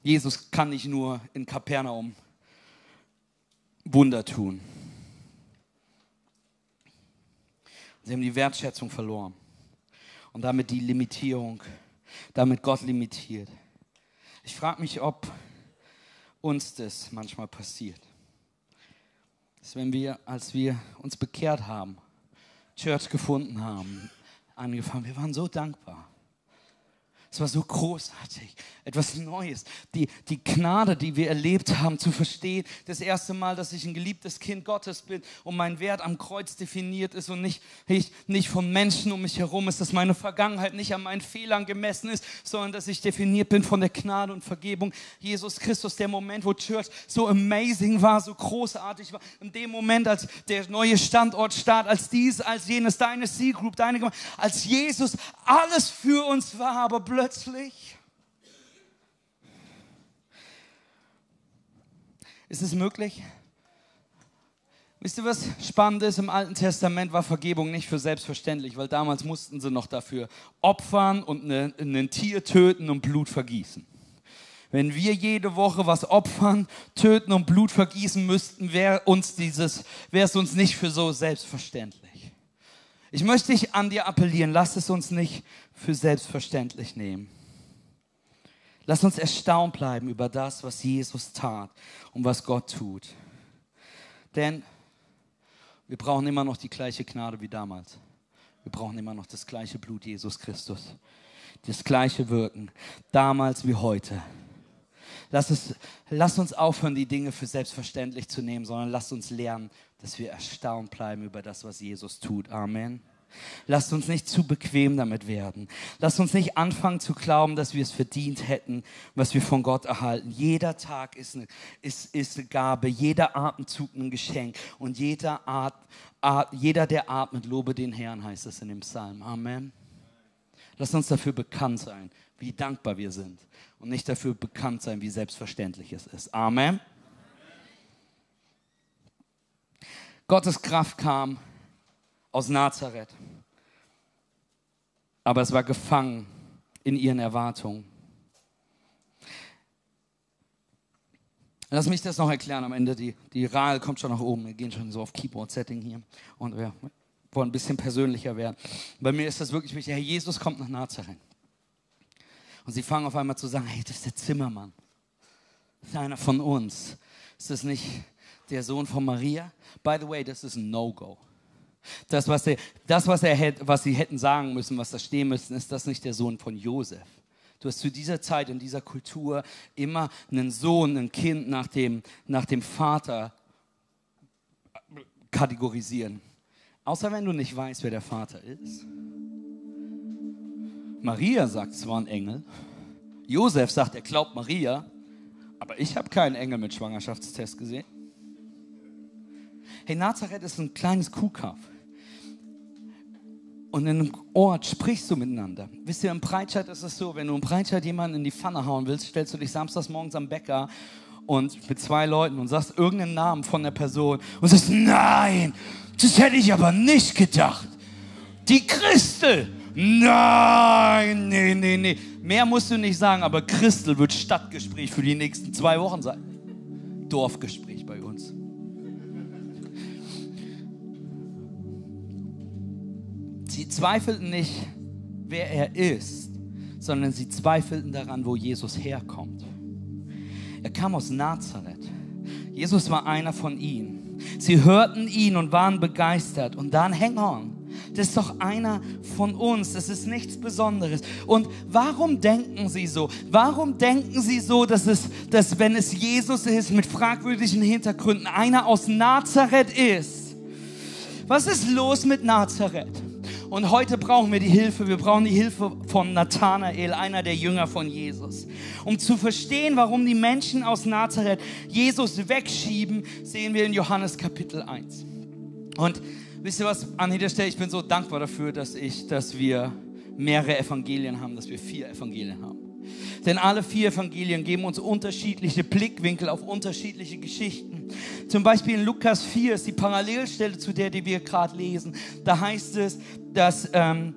Jesus kann nicht nur in Kapernaum Wunder tun. Sie haben die Wertschätzung verloren und damit die Limitierung, damit Gott limitiert. Ich frage mich, ob uns das manchmal passiert. ist, wenn wir, als wir uns bekehrt haben, Church gefunden haben, angefangen, wir waren so dankbar. Es war so großartig, etwas Neues. Die, die Gnade, die wir erlebt haben, zu verstehen. Das erste Mal, dass ich ein geliebtes Kind Gottes bin und mein Wert am Kreuz definiert ist und nicht, nicht, nicht von Menschen um mich herum ist, dass meine Vergangenheit nicht an meinen Fehlern gemessen ist, sondern dass ich definiert bin von der Gnade und Vergebung Jesus Christus. Der Moment, wo Church so amazing war, so großartig war. In dem Moment, als der neue Standort start, als dies, als jenes, deine C-Group, deine Gemeinde, als Jesus alles für uns war, aber plötzlich plötzlich? Ist es möglich? Wisst ihr, was spannend ist? Im Alten Testament war Vergebung nicht für selbstverständlich, weil damals mussten sie noch dafür opfern und ein Tier töten und Blut vergießen. Wenn wir jede Woche was opfern, töten und Blut vergießen müssten, wäre uns dieses, wäre es uns nicht für so selbstverständlich. Ich möchte dich an dir appellieren, lass es uns nicht für selbstverständlich nehmen. Lass uns erstaunt bleiben über das, was Jesus tat und was Gott tut. Denn wir brauchen immer noch die gleiche Gnade wie damals. Wir brauchen immer noch das gleiche Blut Jesus Christus. Das gleiche Wirken, damals wie heute. Lass, es, lass uns aufhören, die Dinge für selbstverständlich zu nehmen, sondern lass uns lernen, dass wir erstaunt bleiben über das, was Jesus tut. Amen. Lasst uns nicht zu bequem damit werden. Lasst uns nicht anfangen zu glauben, dass wir es verdient hätten, was wir von Gott erhalten. Jeder Tag ist eine, ist, ist eine Gabe, jeder Atemzug ein Geschenk und jeder, At, At, jeder, der atmet, lobe den Herrn, heißt es in dem Psalm. Amen. Lasst uns dafür bekannt sein, wie dankbar wir sind und nicht dafür bekannt sein, wie selbstverständlich es ist. Amen. Gottes Kraft kam aus Nazareth. Aber es war gefangen in ihren Erwartungen. Lass mich das noch erklären am Ende. Die, die Rahel kommt schon nach oben. Wir gehen schon so auf Keyboard-Setting hier. Und wir wollen ein bisschen persönlicher werden. Bei mir ist das wirklich wichtig. Herr Jesus kommt nach Nazareth. Und sie fangen auf einmal zu sagen, hey, das ist der Zimmermann. Das ist einer von uns. Ist das nicht der Sohn von Maria? By the way, das ist ein No-Go. Das, was, er, das was, er, was sie hätten sagen müssen, was da stehen müssen, ist das nicht der Sohn von Josef. Du hast zu dieser Zeit in dieser Kultur immer einen Sohn, ein Kind nach dem, nach dem Vater kategorisieren. Außer wenn du nicht weißt, wer der Vater ist. Maria sagt, es war ein Engel. Josef sagt, er glaubt Maria. Aber ich habe keinen Engel mit Schwangerschaftstest gesehen. Hey, Nazareth ist ein kleines Kuhkaff und in einem Ort sprichst du miteinander. Wisst ihr, im Breitscheid ist es so, wenn du im Breitscheid jemanden in die Pfanne hauen willst, stellst du dich samstags morgens am Bäcker und mit zwei Leuten und sagst irgendeinen Namen von der Person und sagst, nein, das hätte ich aber nicht gedacht. Die Christel. Nein, nee, nee, nee. Mehr musst du nicht sagen, aber Christel wird Stadtgespräch für die nächsten zwei Wochen sein. Dorfgespräch zweifelten nicht, wer er ist, sondern sie zweifelten daran, wo Jesus herkommt. Er kam aus Nazareth. Jesus war einer von ihnen. Sie hörten ihn und waren begeistert. Und dann, hang on, das ist doch einer von uns. Das ist nichts Besonderes. Und warum denken Sie so? Warum denken Sie so, dass es, dass wenn es Jesus ist mit fragwürdigen Hintergründen, einer aus Nazareth ist? Was ist los mit Nazareth? Und heute brauchen wir die Hilfe. Wir brauchen die Hilfe von Nathanael, einer der Jünger von Jesus. Um zu verstehen, warum die Menschen aus Nazareth Jesus wegschieben, sehen wir in Johannes Kapitel 1. Und wisst ihr was, an dieser Stelle, ich bin so dankbar dafür, dass ich, dass wir mehrere Evangelien haben, dass wir vier Evangelien haben. Denn alle vier Evangelien geben uns unterschiedliche Blickwinkel auf unterschiedliche Geschichten. Zum Beispiel in Lukas 4 ist die Parallelstelle zu der, die wir gerade lesen. Da heißt es, dass, ähm,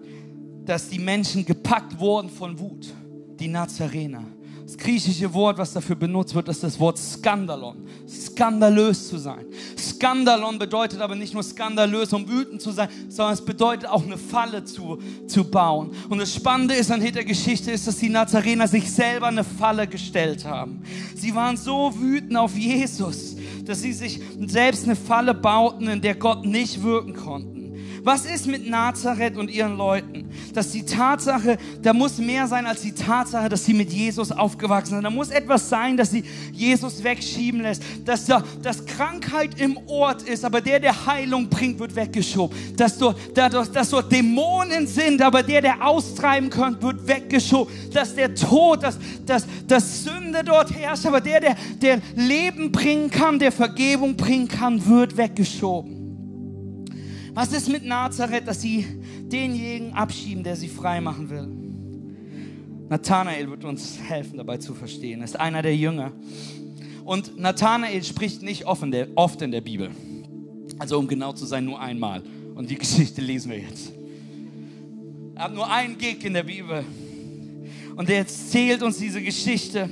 dass die Menschen gepackt wurden von Wut, die Nazarener. Das griechische Wort, was dafür benutzt wird, ist das Wort Skandalon. Skandalös zu sein. Skandalon bedeutet aber nicht nur skandalös, um wütend zu sein, sondern es bedeutet auch eine Falle zu, zu bauen. Und das Spannende ist an der Geschichte ist, dass die Nazarener sich selber eine Falle gestellt haben. Sie waren so wütend auf Jesus, dass sie sich selbst eine Falle bauten, in der Gott nicht wirken konnte. Was ist mit Nazareth und ihren Leuten? Dass die Tatsache, da muss mehr sein als die Tatsache, dass sie mit Jesus aufgewachsen sind. Da muss etwas sein, dass sie Jesus wegschieben lässt. Dass, da, dass Krankheit im Ort ist, aber der, der Heilung bringt, wird weggeschoben. Dass dort, dass, dass dort Dämonen sind, aber der, der austreiben kann, wird weggeschoben. Dass der Tod, dass, dass, dass Sünde dort herrscht, aber der, der, der Leben bringen kann, der Vergebung bringen kann, wird weggeschoben. Was ist mit Nazareth, dass sie denjenigen abschieben, der sie frei machen will? Nathanael wird uns helfen, dabei zu verstehen. Er ist einer der Jünger. Und Nathanael spricht nicht oft in, der, Bibel. Also um genau zu sein, nur einmal. Und die Geschichte lesen wir jetzt. Er hat nur einen Gig in der Bibel. Und er erzählt uns diese Geschichte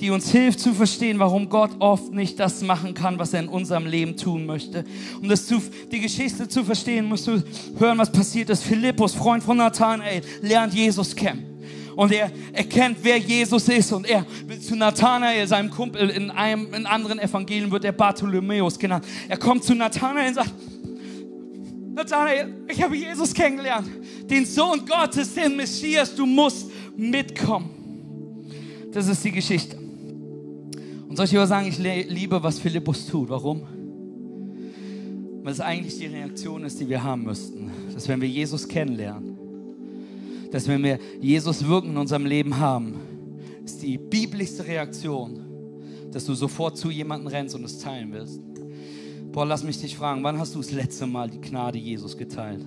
die uns hilft zu verstehen, warum Gott oft nicht das machen kann, was er in unserem Leben tun möchte. Um das zu, die Geschichte zu verstehen, musst du hören, was passiert ist. Philippus, Freund von Nathanael, lernt Jesus kennen. Und er erkennt, wer Jesus ist. Und er will zu Nathanael, seinem Kumpel, in einem in anderen Evangelien wird er Bartholomäus genannt. Er kommt zu Nathanael und sagt, Nathanael, ich habe Jesus kennengelernt. Den Sohn Gottes, den Messias, du musst mitkommen. Das ist die Geschichte. Soll ich aber sagen, ich liebe, was Philippus tut. Warum? Weil es eigentlich die Reaktion ist, die wir haben müssten. Dass wenn wir Jesus kennenlernen, dass wenn wir Jesus wirken in unserem Leben haben, ist die biblischste Reaktion, dass du sofort zu jemandem rennst und es teilen willst. Boah, lass mich dich fragen, wann hast du das letzte Mal die Gnade Jesus geteilt?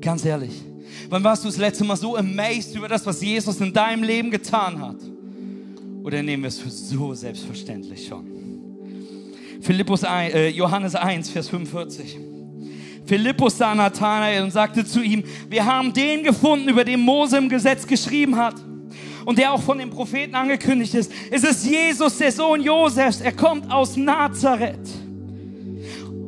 Ganz ehrlich. Wann warst du das letzte Mal so amazed über das, was Jesus in deinem Leben getan hat? Oder nehmen wir es für so selbstverständlich schon? Philippus 1, äh, Johannes 1, Vers 45. Philippus sah Nathanael und sagte zu ihm, wir haben den gefunden, über den Mose im Gesetz geschrieben hat und der auch von den Propheten angekündigt ist. Es ist Jesus, der Sohn Josefs. Er kommt aus Nazareth.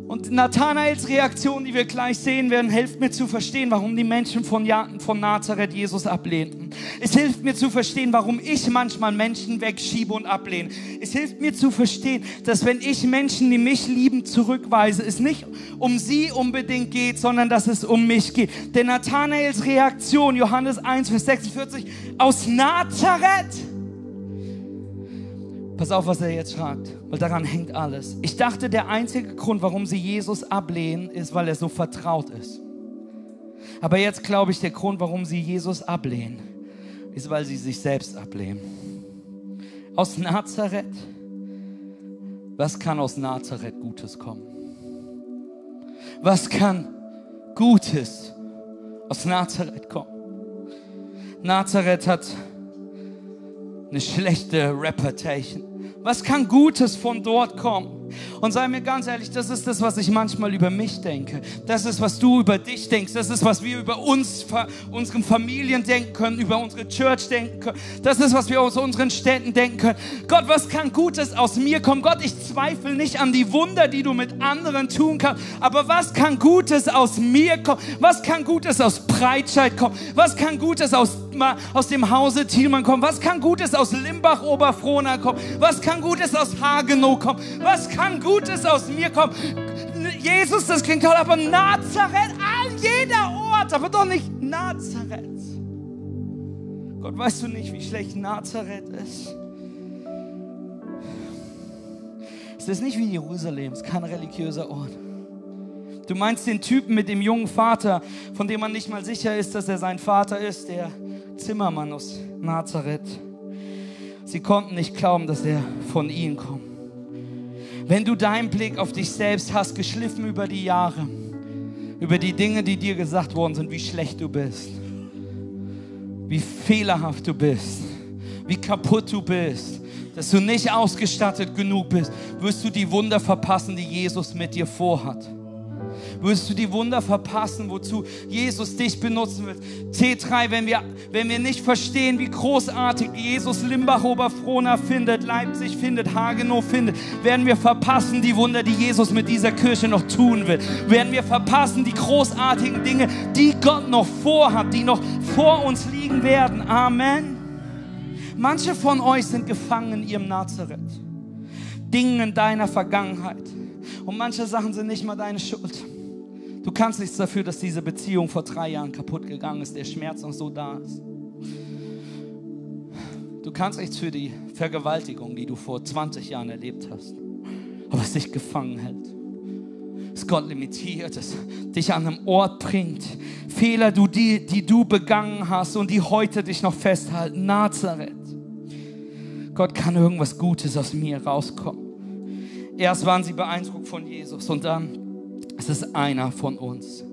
Und Nathanaels Reaktion, die wir gleich sehen werden, hilft mir zu verstehen, warum die Menschen von, von Nazareth Jesus ablehnten. Es hilft mir zu verstehen, warum ich manchmal Menschen wegschiebe und ablehne. Es hilft mir zu verstehen, dass wenn ich Menschen, die mich lieben, zurückweise, es nicht um sie unbedingt geht, sondern dass es um mich geht. Denn Nathanaels Reaktion, Johannes 1, Vers 46, aus Nazareth, Pass auf, was er jetzt fragt, weil daran hängt alles. Ich dachte, der einzige Grund, warum sie Jesus ablehnen, ist, weil er so vertraut ist. Aber jetzt glaube ich, der Grund, warum sie Jesus ablehnen, ist, weil sie sich selbst ablehnen. Aus Nazareth, was kann aus Nazareth Gutes kommen? Was kann Gutes aus Nazareth kommen? Nazareth hat eine schlechte Reputation. Was kann Gutes von dort kommen? Und sei mir ganz ehrlich, das ist das, was ich manchmal über mich denke. Das ist, was du über dich denkst. Das ist, was wir über uns, unseren Familien denken können, über unsere Church denken können. Das ist, was wir aus unseren Städten denken können. Gott, was kann Gutes aus mir kommen? Gott, ich zweifle nicht an die Wunder, die du mit anderen tun kannst. Aber was kann Gutes aus mir kommen? Was kann Gutes aus Breitscheid kommen? Was kann Gutes aus, aus dem Hause Thielmann kommen? Was kann Gutes aus Limbach-Oberfrohna kommen? Was kann Gutes aus Hagenow kommen? Was kann Gutes aus mir kommt. Jesus, das klingt toll, aber Nazareth, an jeder Ort, aber doch nicht Nazareth. Gott, weißt du nicht, wie schlecht Nazareth ist? Es ist nicht wie Jerusalem, es ist kein religiöser Ort. Du meinst den Typen mit dem jungen Vater, von dem man nicht mal sicher ist, dass er sein Vater ist, der Zimmermann aus Nazareth. Sie konnten nicht glauben, dass er von ihnen kommt. Wenn du deinen Blick auf dich selbst hast, geschliffen über die Jahre, über die Dinge, die dir gesagt worden sind, wie schlecht du bist, wie fehlerhaft du bist, wie kaputt du bist, dass du nicht ausgestattet genug bist, wirst du die Wunder verpassen, die Jesus mit dir vorhat wirst du die Wunder verpassen, wozu Jesus dich benutzen wird. T3, wenn wir, wenn wir nicht verstehen, wie großartig Jesus Limbach Oberfrohna findet, Leipzig findet, Hagenow findet, werden wir verpassen die Wunder, die Jesus mit dieser Kirche noch tun will. Werden wir verpassen die großartigen Dinge, die Gott noch vorhat, die noch vor uns liegen werden. Amen. Manche von euch sind gefangen in ihrem Nazareth. Dingen in deiner Vergangenheit. Und manche Sachen sind nicht mal deine Schuld. Du kannst nichts dafür, dass diese Beziehung vor drei Jahren kaputt gegangen ist, der Schmerz noch so da ist. Du kannst nichts für die Vergewaltigung, die du vor 20 Jahren erlebt hast, aber es dich gefangen hält. Es Gott limitiert, es dich an einem Ort bringt. Fehler, die, die du begangen hast und die heute dich noch festhalten. Nazareth. Gott kann irgendwas Gutes aus mir rauskommen. Erst waren sie beeindruckt von Jesus und dann ist es einer von uns.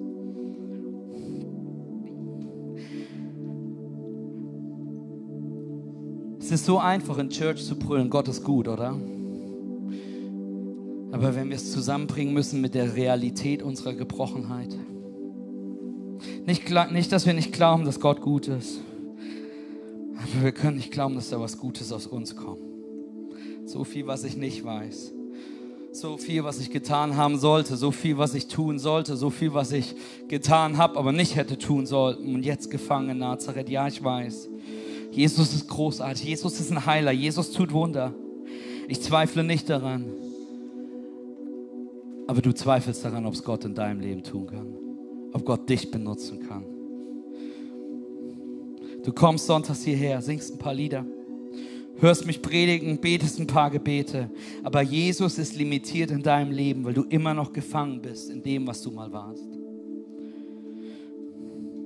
Es ist so einfach in Church zu brüllen, Gott ist gut, oder? Aber wenn wir es zusammenbringen müssen mit der Realität unserer Gebrochenheit. Nicht, nicht, dass wir nicht glauben, dass Gott gut ist. Aber wir können nicht glauben, dass da was Gutes aus uns kommt. So viel, was ich nicht weiß. So viel, was ich getan haben sollte. So viel, was ich tun sollte. So viel, was ich getan habe, aber nicht hätte tun sollten. Und jetzt gefangen in Nazareth. Ja, ich weiß. Jesus ist großartig. Jesus ist ein Heiler. Jesus tut Wunder. Ich zweifle nicht daran. Aber du zweifelst daran, ob es Gott in deinem Leben tun kann. Ob Gott dich benutzen kann. Du kommst sonntags hierher, singst ein paar Lieder, hörst mich predigen, betest ein paar Gebete. Aber Jesus ist limitiert in deinem Leben, weil du immer noch gefangen bist in dem, was du mal warst.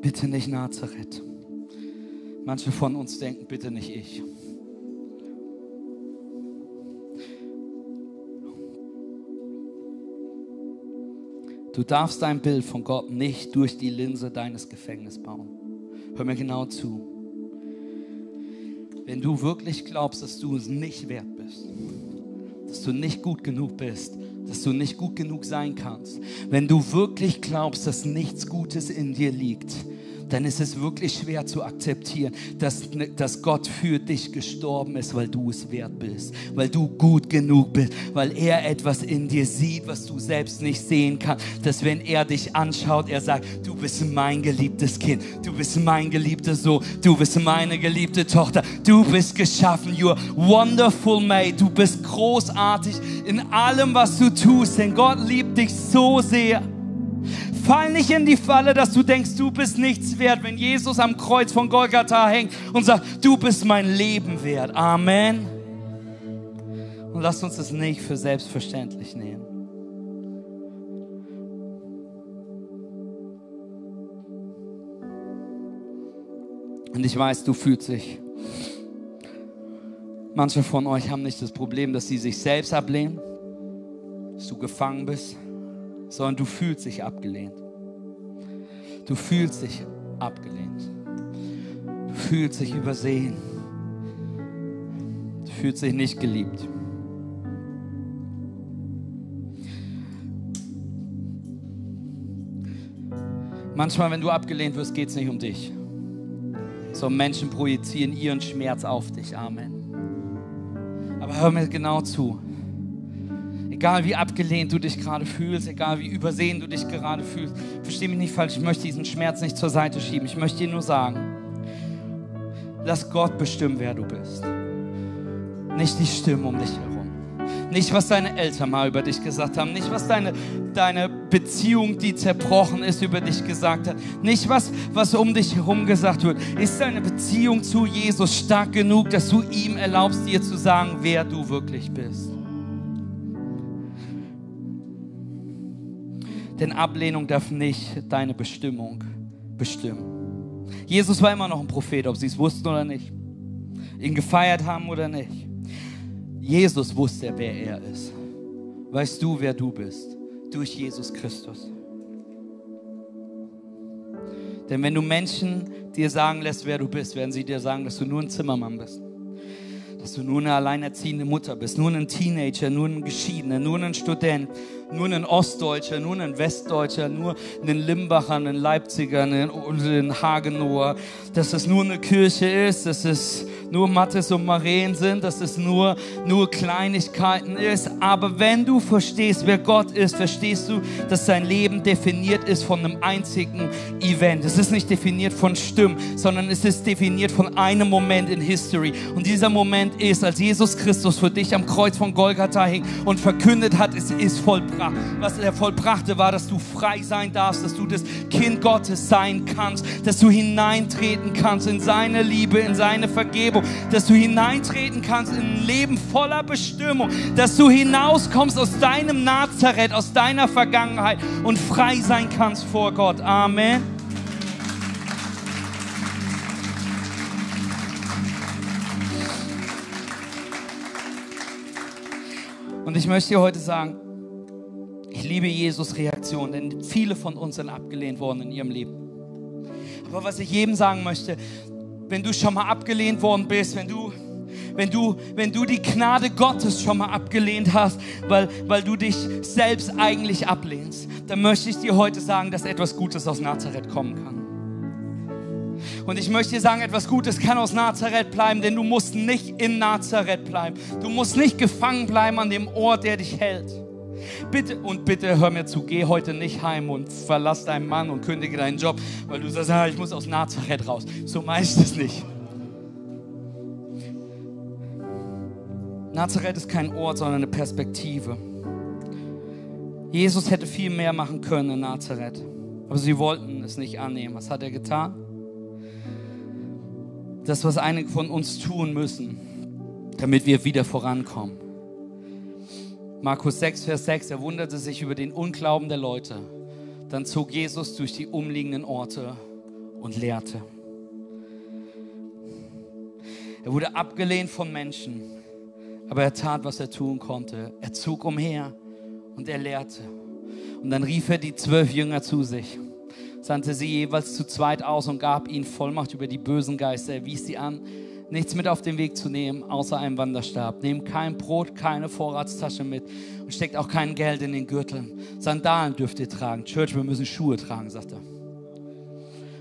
Bitte nicht Nazareth. Manche von uns denken, bitte nicht ich. Du darfst dein Bild von Gott nicht durch die Linse deines Gefängnisses bauen. Hör mir genau zu. Wenn du wirklich glaubst, dass du es nicht wert bist, dass du nicht gut genug bist, dass du nicht gut genug sein kannst, wenn du wirklich glaubst, dass nichts Gutes in dir liegt, dann ist es wirklich schwer zu akzeptieren, dass, dass Gott für dich gestorben ist, weil du es wert bist, weil du gut genug bist, weil er etwas in dir sieht, was du selbst nicht sehen kannst. Dass wenn er dich anschaut, er sagt, du bist mein geliebtes Kind, du bist mein geliebter Sohn, du bist meine geliebte Tochter, du bist geschaffen, you're wonderful made, du bist großartig in allem, was du tust, denn Gott liebt dich so sehr. Fall nicht in die Falle, dass du denkst, du bist nichts wert, wenn Jesus am Kreuz von Golgatha hängt und sagt, du bist mein Leben wert. Amen. Und lass uns das nicht für selbstverständlich nehmen. Und ich weiß, du fühlst dich. Manche von euch haben nicht das Problem, dass sie sich selbst ablehnen, dass du gefangen bist sondern du fühlst dich abgelehnt. Du fühlst dich abgelehnt. Du fühlst dich übersehen. Du fühlst dich nicht geliebt. Manchmal, wenn du abgelehnt wirst, geht es nicht um dich, sondern Menschen projizieren ihren Schmerz auf dich. Amen. Aber hör mir genau zu. Egal wie abgelehnt du dich gerade fühlst, egal wie übersehen du dich gerade fühlst, versteh mich nicht falsch, ich möchte diesen Schmerz nicht zur Seite schieben. Ich möchte dir nur sagen, lass Gott bestimmen, wer du bist. Nicht die Stimmen um dich herum. Nicht, was deine Eltern mal über dich gesagt haben. Nicht, was deine, deine Beziehung, die zerbrochen ist, über dich gesagt hat. Nicht, was, was um dich herum gesagt wird. Ist deine Beziehung zu Jesus stark genug, dass du ihm erlaubst, dir zu sagen, wer du wirklich bist? Denn Ablehnung darf nicht deine Bestimmung bestimmen. Jesus war immer noch ein Prophet, ob sie es wussten oder nicht. Ihn gefeiert haben oder nicht. Jesus wusste, wer er ist. Weißt du, wer du bist? Durch Jesus Christus. Denn wenn du Menschen dir sagen lässt, wer du bist, werden sie dir sagen, dass du nur ein Zimmermann bist. Dass du nur eine alleinerziehende Mutter bist, nur ein Teenager, nur ein Geschiedener, nur ein Student, nur ein Ostdeutscher, nur ein Westdeutscher, nur ein Limbacher, ein Leipziger, ein Hagenower, dass es nur eine Kirche ist, dass es nur Mattes und Maren sind, dass es nur, nur Kleinigkeiten ist. Aber wenn du verstehst, wer Gott ist, verstehst du, dass sein Leben definiert ist von einem einzigen Event. Es ist nicht definiert von Stimmen, sondern es ist definiert von einem Moment in History. Und dieser Moment ist, als Jesus Christus für dich am Kreuz von Golgatha hing und verkündet hat, es ist vollbracht. Was er vollbrachte, war, dass du frei sein darfst, dass du das Kind Gottes sein kannst, dass du hineintreten kannst in seine Liebe, in seine Vergebung, dass du hineintreten kannst in ein Leben voller Bestimmung, dass du hinauskommst aus deinem Nazareth, aus deiner Vergangenheit und frei sein kannst vor Gott. Amen. Und ich möchte dir heute sagen, liebe Jesus Reaktion, denn viele von uns sind abgelehnt worden in ihrem Leben. Aber was ich jedem sagen möchte, wenn du schon mal abgelehnt worden bist, wenn du wenn du, wenn du die Gnade Gottes schon mal abgelehnt hast, weil, weil du dich selbst eigentlich ablehnst, dann möchte ich dir heute sagen, dass etwas Gutes aus Nazareth kommen kann. Und ich möchte dir sagen, etwas Gutes kann aus Nazareth bleiben, denn du musst nicht in Nazareth bleiben. Du musst nicht gefangen bleiben an dem Ort, der dich hält. Bitte und bitte hör mir zu, geh heute nicht heim und verlass deinen Mann und kündige deinen Job, weil du sagst, ah, ich muss aus Nazareth raus. So meinst es nicht. Nazareth ist kein Ort, sondern eine Perspektive. Jesus hätte viel mehr machen können in Nazareth, aber sie wollten es nicht annehmen. Was hat er getan? Das, was einige von uns tun müssen, damit wir wieder vorankommen. Markus 6, Vers 6, er wunderte sich über den Unglauben der Leute. Dann zog Jesus durch die umliegenden Orte und lehrte. Er wurde abgelehnt von Menschen, aber er tat, was er tun konnte. Er zog umher und er lehrte. Und dann rief er die zwölf Jünger zu sich, sandte sie jeweils zu zweit aus und gab ihnen Vollmacht über die bösen Geister. Er wies sie an, nichts mit auf den Weg zu nehmen, außer einem Wanderstab. Nehmt kein Brot, keine Vorratstasche mit und steckt auch kein Geld in den Gürtel. Sandalen dürft ihr tragen. Church, wir müssen Schuhe tragen, sagt er.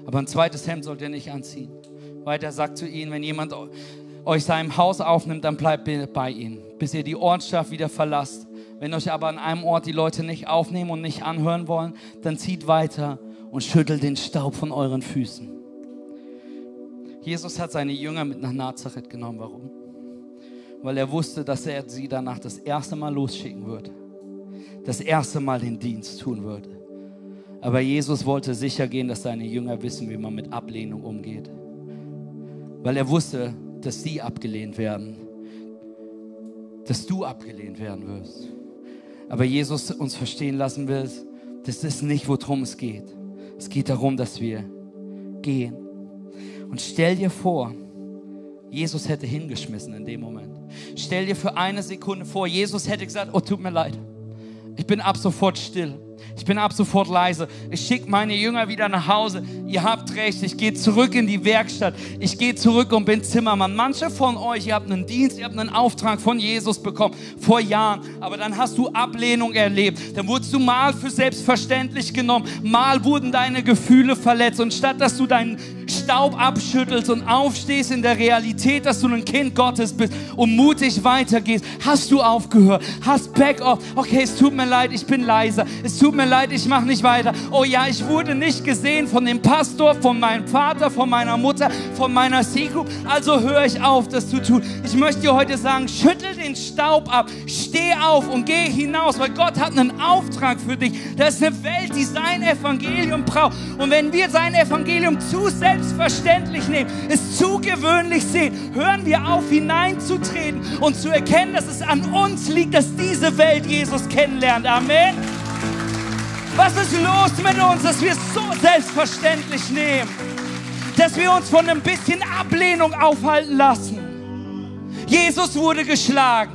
Aber ein zweites Hemd sollt ihr nicht anziehen. Weiter sagt zu ihnen, wenn jemand euch seinem Haus aufnimmt, dann bleibt bei ihnen, bis ihr die Ortschaft wieder verlasst. Wenn euch aber an einem Ort die Leute nicht aufnehmen und nicht anhören wollen, dann zieht weiter und schüttelt den Staub von euren Füßen. Jesus hat seine Jünger mit nach Nazareth genommen. Warum? Weil er wusste, dass er sie danach das erste Mal losschicken würde. Das erste Mal den Dienst tun würde. Aber Jesus wollte sicher gehen, dass seine Jünger wissen, wie man mit Ablehnung umgeht. Weil er wusste, dass sie abgelehnt werden. Dass du abgelehnt werden wirst. Aber Jesus uns verstehen lassen will, das ist nicht, worum es geht. Es geht darum, dass wir gehen und stell dir vor, Jesus hätte hingeschmissen in dem Moment. Stell dir für eine Sekunde vor, Jesus hätte gesagt, oh, tut mir leid. Ich bin ab sofort still. Ich bin ab sofort leise. Ich schicke meine Jünger wieder nach Hause. Ihr habt recht. Ich gehe zurück in die Werkstatt. Ich gehe zurück und bin Zimmermann. Manche von euch, ihr habt einen Dienst, ihr habt einen Auftrag von Jesus bekommen vor Jahren. Aber dann hast du Ablehnung erlebt. Dann wurdest du mal für selbstverständlich genommen. Mal wurden deine Gefühle verletzt. Und statt dass du deinen Staub abschüttelst und aufstehst in der Realität, dass du ein Kind Gottes bist und mutig weitergehst, hast du aufgehört, hast Backup. Okay, es tut mir leid, ich bin leiser. Es tut mir leid, ich mache nicht weiter. Oh ja, ich wurde nicht gesehen von dem Pastor, von meinem Vater, von meiner Mutter, von meiner C-Group. Also höre ich auf, das zu tun. Ich möchte dir heute sagen, schüttel den Staub ab, steh auf und geh hinaus, weil Gott hat einen Auftrag für dich. Das ist eine Welt, die sein Evangelium braucht. Und wenn wir sein Evangelium zu selbstverständlich nehmen, es zu gewöhnlich sehen, hören wir auf, hineinzutreten und zu erkennen, dass es an uns liegt, dass diese Welt Jesus kennenlernt. Amen. Was ist los mit uns, dass wir es so selbstverständlich nehmen? Dass wir uns von ein bisschen Ablehnung aufhalten lassen. Jesus wurde geschlagen,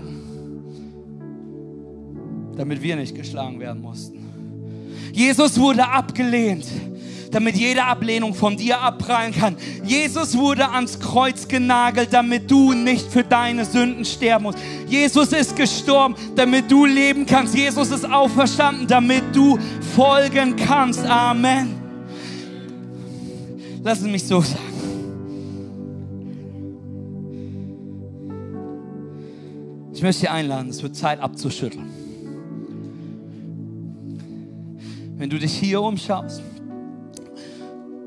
damit wir nicht geschlagen werden mussten. Jesus wurde abgelehnt, damit jede Ablehnung von dir abprallen kann. Jesus wurde ans Kreuz genagelt, damit du nicht für deine Sünden sterben musst. Jesus ist gestorben, damit du leben kannst. Jesus ist auferstanden, damit du folgen kannst. Amen. Lass es mich so sagen. Ich möchte dich einladen, es wird Zeit abzuschütteln. Wenn du dich hier umschaust,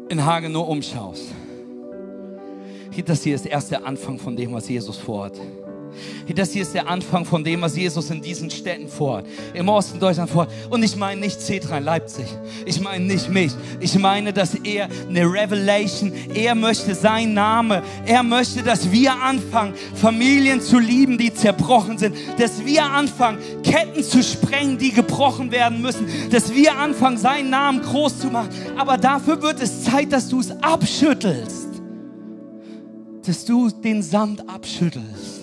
in Hagenow umschaust, hier, das hier ist erst der Anfang von dem, was Jesus vorhat. Das hier ist der Anfang von dem, was Jesus in diesen Städten vorhat. Im Osten Deutschland vorhat. Und ich meine nicht C3 Leipzig. Ich meine nicht mich. Ich meine, dass er eine Revelation, er möchte sein Name, er möchte, dass wir anfangen, Familien zu lieben, die zerbrochen sind. Dass wir anfangen, Ketten zu sprengen, die gebrochen werden müssen. Dass wir anfangen, seinen Namen groß zu machen. Aber dafür wird es Zeit, dass du es abschüttelst. Dass du den Sand abschüttelst.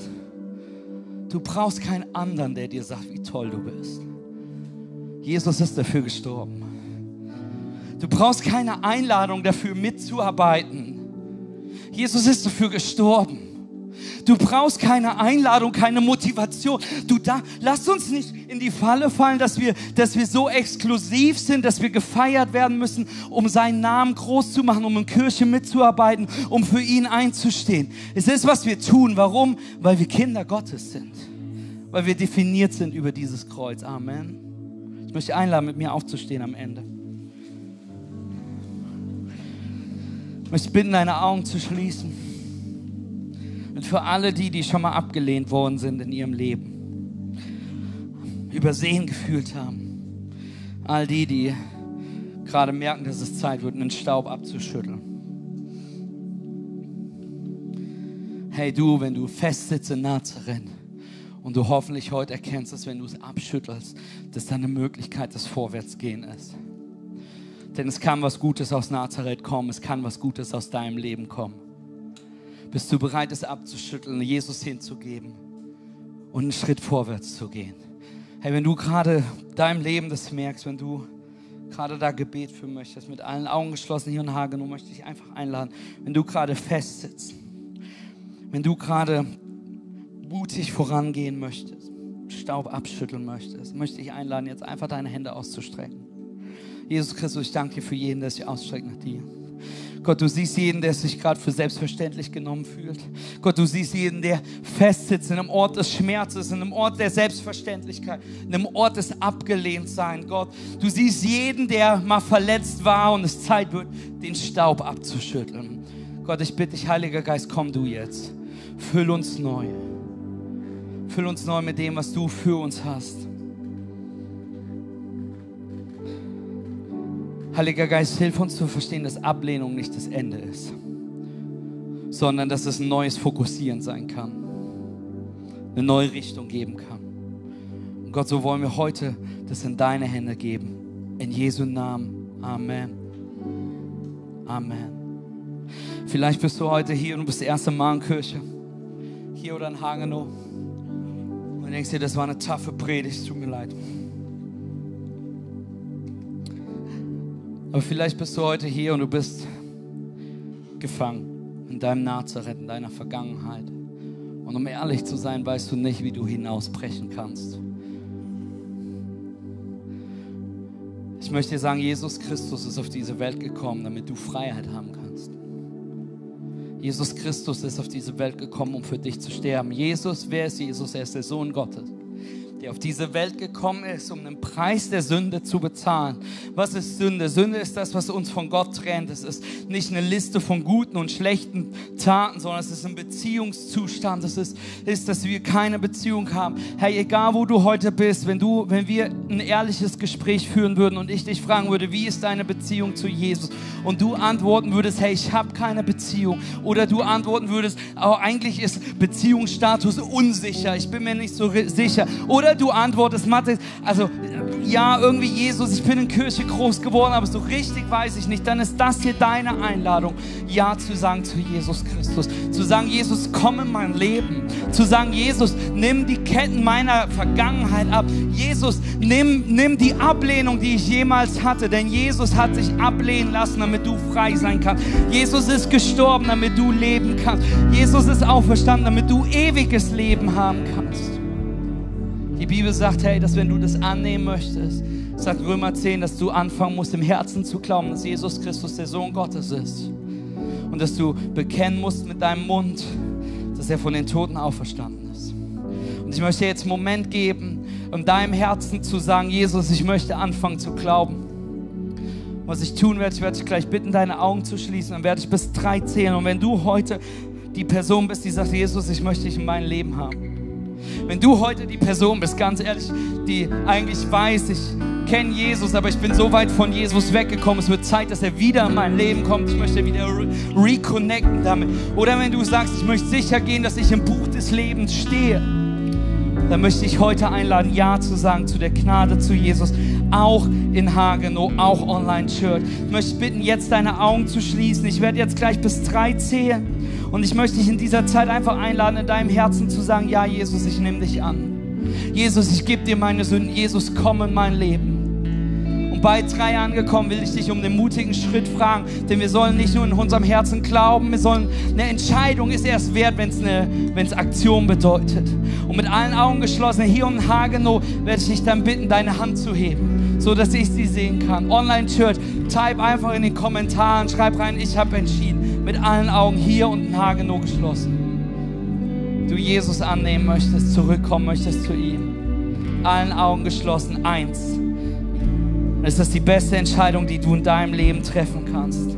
Du brauchst keinen anderen, der dir sagt, wie toll du bist. Jesus ist dafür gestorben. Du brauchst keine Einladung dafür mitzuarbeiten. Jesus ist dafür gestorben. Du brauchst keine Einladung, keine Motivation. Du da, lass uns nicht in die Falle fallen, dass wir, dass wir so exklusiv sind, dass wir gefeiert werden müssen, um seinen Namen groß zu machen, um in Kirche mitzuarbeiten, um für ihn einzustehen. Es ist, was wir tun. Warum? Weil wir Kinder Gottes sind. Weil wir definiert sind über dieses Kreuz. Amen. Ich möchte einladen, mit mir aufzustehen am Ende. Ich möchte bitten, deine Augen zu schließen. Und für alle die, die schon mal abgelehnt worden sind in ihrem Leben, übersehen gefühlt haben, all die, die gerade merken, dass es Zeit wird, einen Staub abzuschütteln. Hey du, wenn du festsitzt in Nazareth und du hoffentlich heute erkennst, dass wenn du es abschüttelst, dass da eine Möglichkeit des Vorwärtsgehen ist. Denn es kann was Gutes aus Nazareth kommen, es kann was Gutes aus deinem Leben kommen. Bist du bereit, es abzuschütteln, Jesus hinzugeben und einen Schritt vorwärts zu gehen? Hey, wenn du gerade deinem Leben das merkst, wenn du gerade da Gebet für möchtest, mit allen Augen geschlossen hier in Hagenow, möchte ich einfach einladen, wenn du gerade festsitzt, wenn du gerade mutig vorangehen möchtest, Staub abschütteln möchtest, möchte ich einladen, jetzt einfach deine Hände auszustrecken. Jesus Christus, ich danke dir für jeden, der sich ausstreckt nach dir. Gott, du siehst jeden, der sich gerade für selbstverständlich genommen fühlt. Gott, du siehst jeden, der festsitzt in einem Ort des Schmerzes, in einem Ort der Selbstverständlichkeit, in einem Ort des Abgelehntsein. Gott, du siehst jeden, der mal verletzt war und es Zeit wird, den Staub abzuschütteln. Gott, ich bitte dich, Heiliger Geist, komm du jetzt. Füll uns neu. Füll uns neu mit dem, was du für uns hast. Heiliger Geist, hilf uns zu verstehen, dass Ablehnung nicht das Ende ist, sondern dass es ein neues Fokussieren sein kann, eine neue Richtung geben kann. Und Gott, so wollen wir heute das in deine Hände geben. In Jesu Namen. Amen. Amen. Vielleicht bist du heute hier und bist das erste Mal in Kirche. Hier oder in Hagenow. Und denkst dir, das war eine taffe Predigt, tut mir leid. Aber vielleicht bist du heute hier und du bist gefangen in deinem Nazareth, in deiner Vergangenheit. Und um ehrlich zu sein, weißt du nicht, wie du hinausbrechen kannst. Ich möchte dir sagen, Jesus Christus ist auf diese Welt gekommen, damit du Freiheit haben kannst. Jesus Christus ist auf diese Welt gekommen, um für dich zu sterben. Jesus, wer ist Jesus? Er ist der Sohn Gottes der auf diese Welt gekommen ist, um den Preis der Sünde zu bezahlen. Was ist Sünde? Sünde ist das, was uns von Gott trennt. Es ist nicht eine Liste von guten und schlechten Taten, sondern es ist ein Beziehungszustand. Es ist, ist, dass wir keine Beziehung haben. Hey, egal wo du heute bist, wenn du, wenn wir ein ehrliches Gespräch führen würden und ich dich fragen würde, wie ist deine Beziehung zu Jesus? Und du antworten würdest, hey, ich habe keine Beziehung. Oder du antworten würdest, oh, eigentlich ist Beziehungsstatus unsicher. Ich bin mir nicht so sicher. Oder du antwortest, Mathe, also ja, irgendwie Jesus, ich bin in Kirche groß geworden, aber so richtig weiß ich nicht, dann ist das hier deine Einladung, Ja zu sagen zu Jesus Christus. Zu sagen, Jesus, komm in mein Leben. zu sagen, Jesus, nimm die Ketten meiner Vergangenheit ab. Jesus, nimm, nimm die Ablehnung, die ich jemals hatte, denn Jesus hat sich ablehnen lassen, damit du frei sein kannst. Jesus ist gestorben, damit du leben kannst. Jesus ist auferstanden, damit du ewiges Leben haben kannst. Die Bibel sagt, hey, dass wenn du das annehmen möchtest, sagt Römer 10, dass du anfangen musst, im Herzen zu glauben, dass Jesus Christus der Sohn Gottes ist. Und dass du bekennen musst mit deinem Mund, dass er von den Toten auferstanden ist. Und ich möchte jetzt einen Moment geben, um deinem Herzen zu sagen, Jesus, ich möchte anfangen zu glauben. Was ich tun werde, ich werde dich gleich bitten, deine Augen zu schließen. Dann werde ich bis drei zählen. Und wenn du heute die Person bist, die sagt, Jesus, ich möchte dich in meinem Leben haben wenn du heute die Person bist, ganz ehrlich, die eigentlich weiß, ich kenne Jesus, aber ich bin so weit von Jesus weggekommen, es wird Zeit, dass er wieder in mein Leben kommt. Ich möchte wieder re reconnecten damit. Oder wenn du sagst, ich möchte sicher gehen, dass ich im Buch des Lebens stehe, dann möchte ich heute einladen, Ja zu sagen zu der Gnade zu Jesus, auch in Hagenow, auch Online Church. Ich möchte bitten, jetzt deine Augen zu schließen. Ich werde jetzt gleich bis drei zählen. Und ich möchte dich in dieser Zeit einfach einladen, in deinem Herzen zu sagen, ja Jesus, ich nehme dich an. Jesus, ich gebe dir meine Sünden. Jesus, komm in mein Leben. Und bei drei angekommen will ich dich um den mutigen Schritt fragen, denn wir sollen nicht nur in unserem Herzen glauben, wir sollen, eine Entscheidung ist erst wert, wenn es Aktion bedeutet. Und mit allen Augen geschlossen, hier um Hagenow, werde ich dich dann bitten, deine Hand zu heben, so dass ich sie sehen kann. Online Church, type einfach in den Kommentaren, schreib rein, ich habe entschieden. Mit allen Augen hier und in Hagenow geschlossen. Du Jesus annehmen möchtest, zurückkommen möchtest zu ihm. Allen Augen geschlossen. Eins ist das die beste Entscheidung, die du in deinem Leben treffen kannst.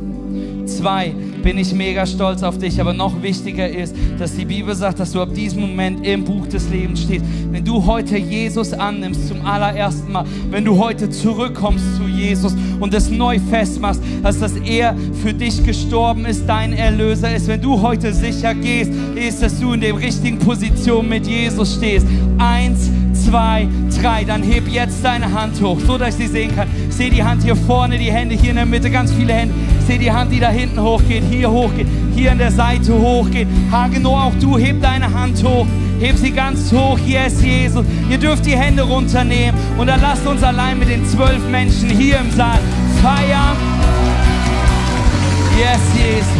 Zwei, bin ich mega stolz auf dich, aber noch wichtiger ist, dass die Bibel sagt, dass du ab diesem Moment im Buch des Lebens stehst. Wenn du heute Jesus annimmst zum allerersten Mal, wenn du heute zurückkommst zu Jesus und es neu festmachst, dass das er für dich gestorben ist, dein Erlöser ist. Wenn du heute sicher gehst, ist, dass du in der richtigen Position mit Jesus stehst. Eins, zwei, drei. Dann heb jetzt deine Hand hoch, so dass ich sie sehen kann. Ich sehe die Hand hier vorne, die Hände hier in der Mitte, ganz viele Hände. Ich sehe die Hand, die da hinten hochgeht, hier hochgeht, hier an der Seite hochgeht. Hageno, auch du, heb deine Hand hoch. Heb sie ganz hoch. Yes, Jesus. Ihr dürft die Hände runternehmen. Und dann lasst uns allein mit den zwölf Menschen hier im Saal feiern. Yes, Jesus.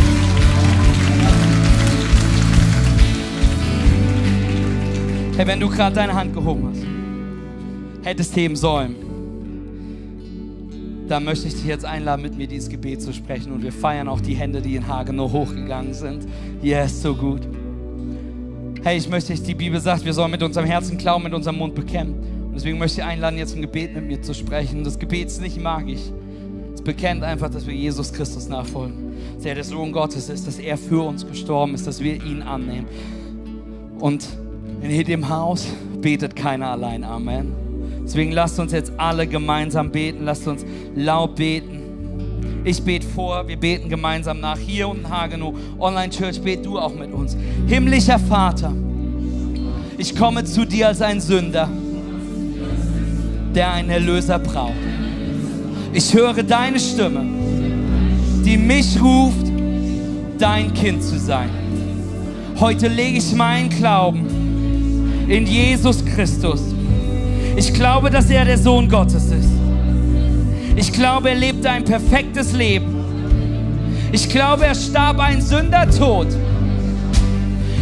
Hey, wenn du gerade deine Hand gehoben hast, hättest heben sollen, dann möchte ich dich jetzt einladen, mit mir dieses Gebet zu sprechen. Und wir feiern auch die Hände, die in Hagenow hochgegangen sind. Yes, so gut. Hey, ich möchte, die Bibel sagt, wir sollen mit unserem Herzen glauben, mit unserem Mund bekennen. Und deswegen möchte ich einladen, jetzt ein Gebet mit mir zu sprechen. Das Gebet ist nicht magisch. Es bekennt einfach, dass wir Jesus Christus nachfolgen. Dass er der Sohn Gottes ist, dass er für uns gestorben ist, dass wir ihn annehmen. Und in jedem Haus betet keiner allein. Amen. Deswegen lasst uns jetzt alle gemeinsam beten. Lasst uns laut beten. Ich bete vor, wir beten gemeinsam nach. Hier unten Hagenow, Online Church, bet du auch mit uns. Himmlischer Vater, ich komme zu dir als ein Sünder, der einen Erlöser braucht. Ich höre deine Stimme, die mich ruft, dein Kind zu sein. Heute lege ich meinen Glauben in Jesus Christus. Ich glaube, dass er der Sohn Gottes ist. Ich glaube, er lebte ein perfektes Leben. Ich glaube, er starb ein Sündertod.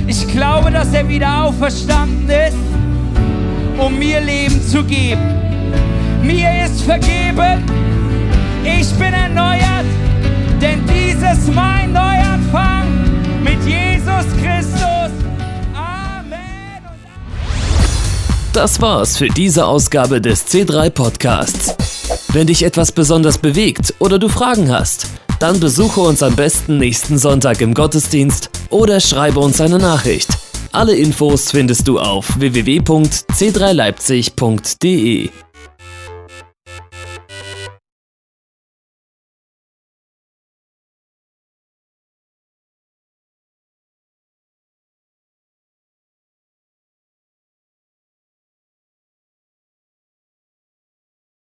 Ich glaube, dass er wieder auferstanden ist, um mir Leben zu geben. Mir ist vergeben. Ich bin erneuert, denn dieses mein Neuanfang mit Jesus Christus. Das war's für diese Ausgabe des C3 Podcasts. Wenn dich etwas besonders bewegt oder du Fragen hast, dann besuche uns am besten nächsten Sonntag im Gottesdienst oder schreibe uns eine Nachricht. Alle Infos findest du auf www.c3leipzig.de.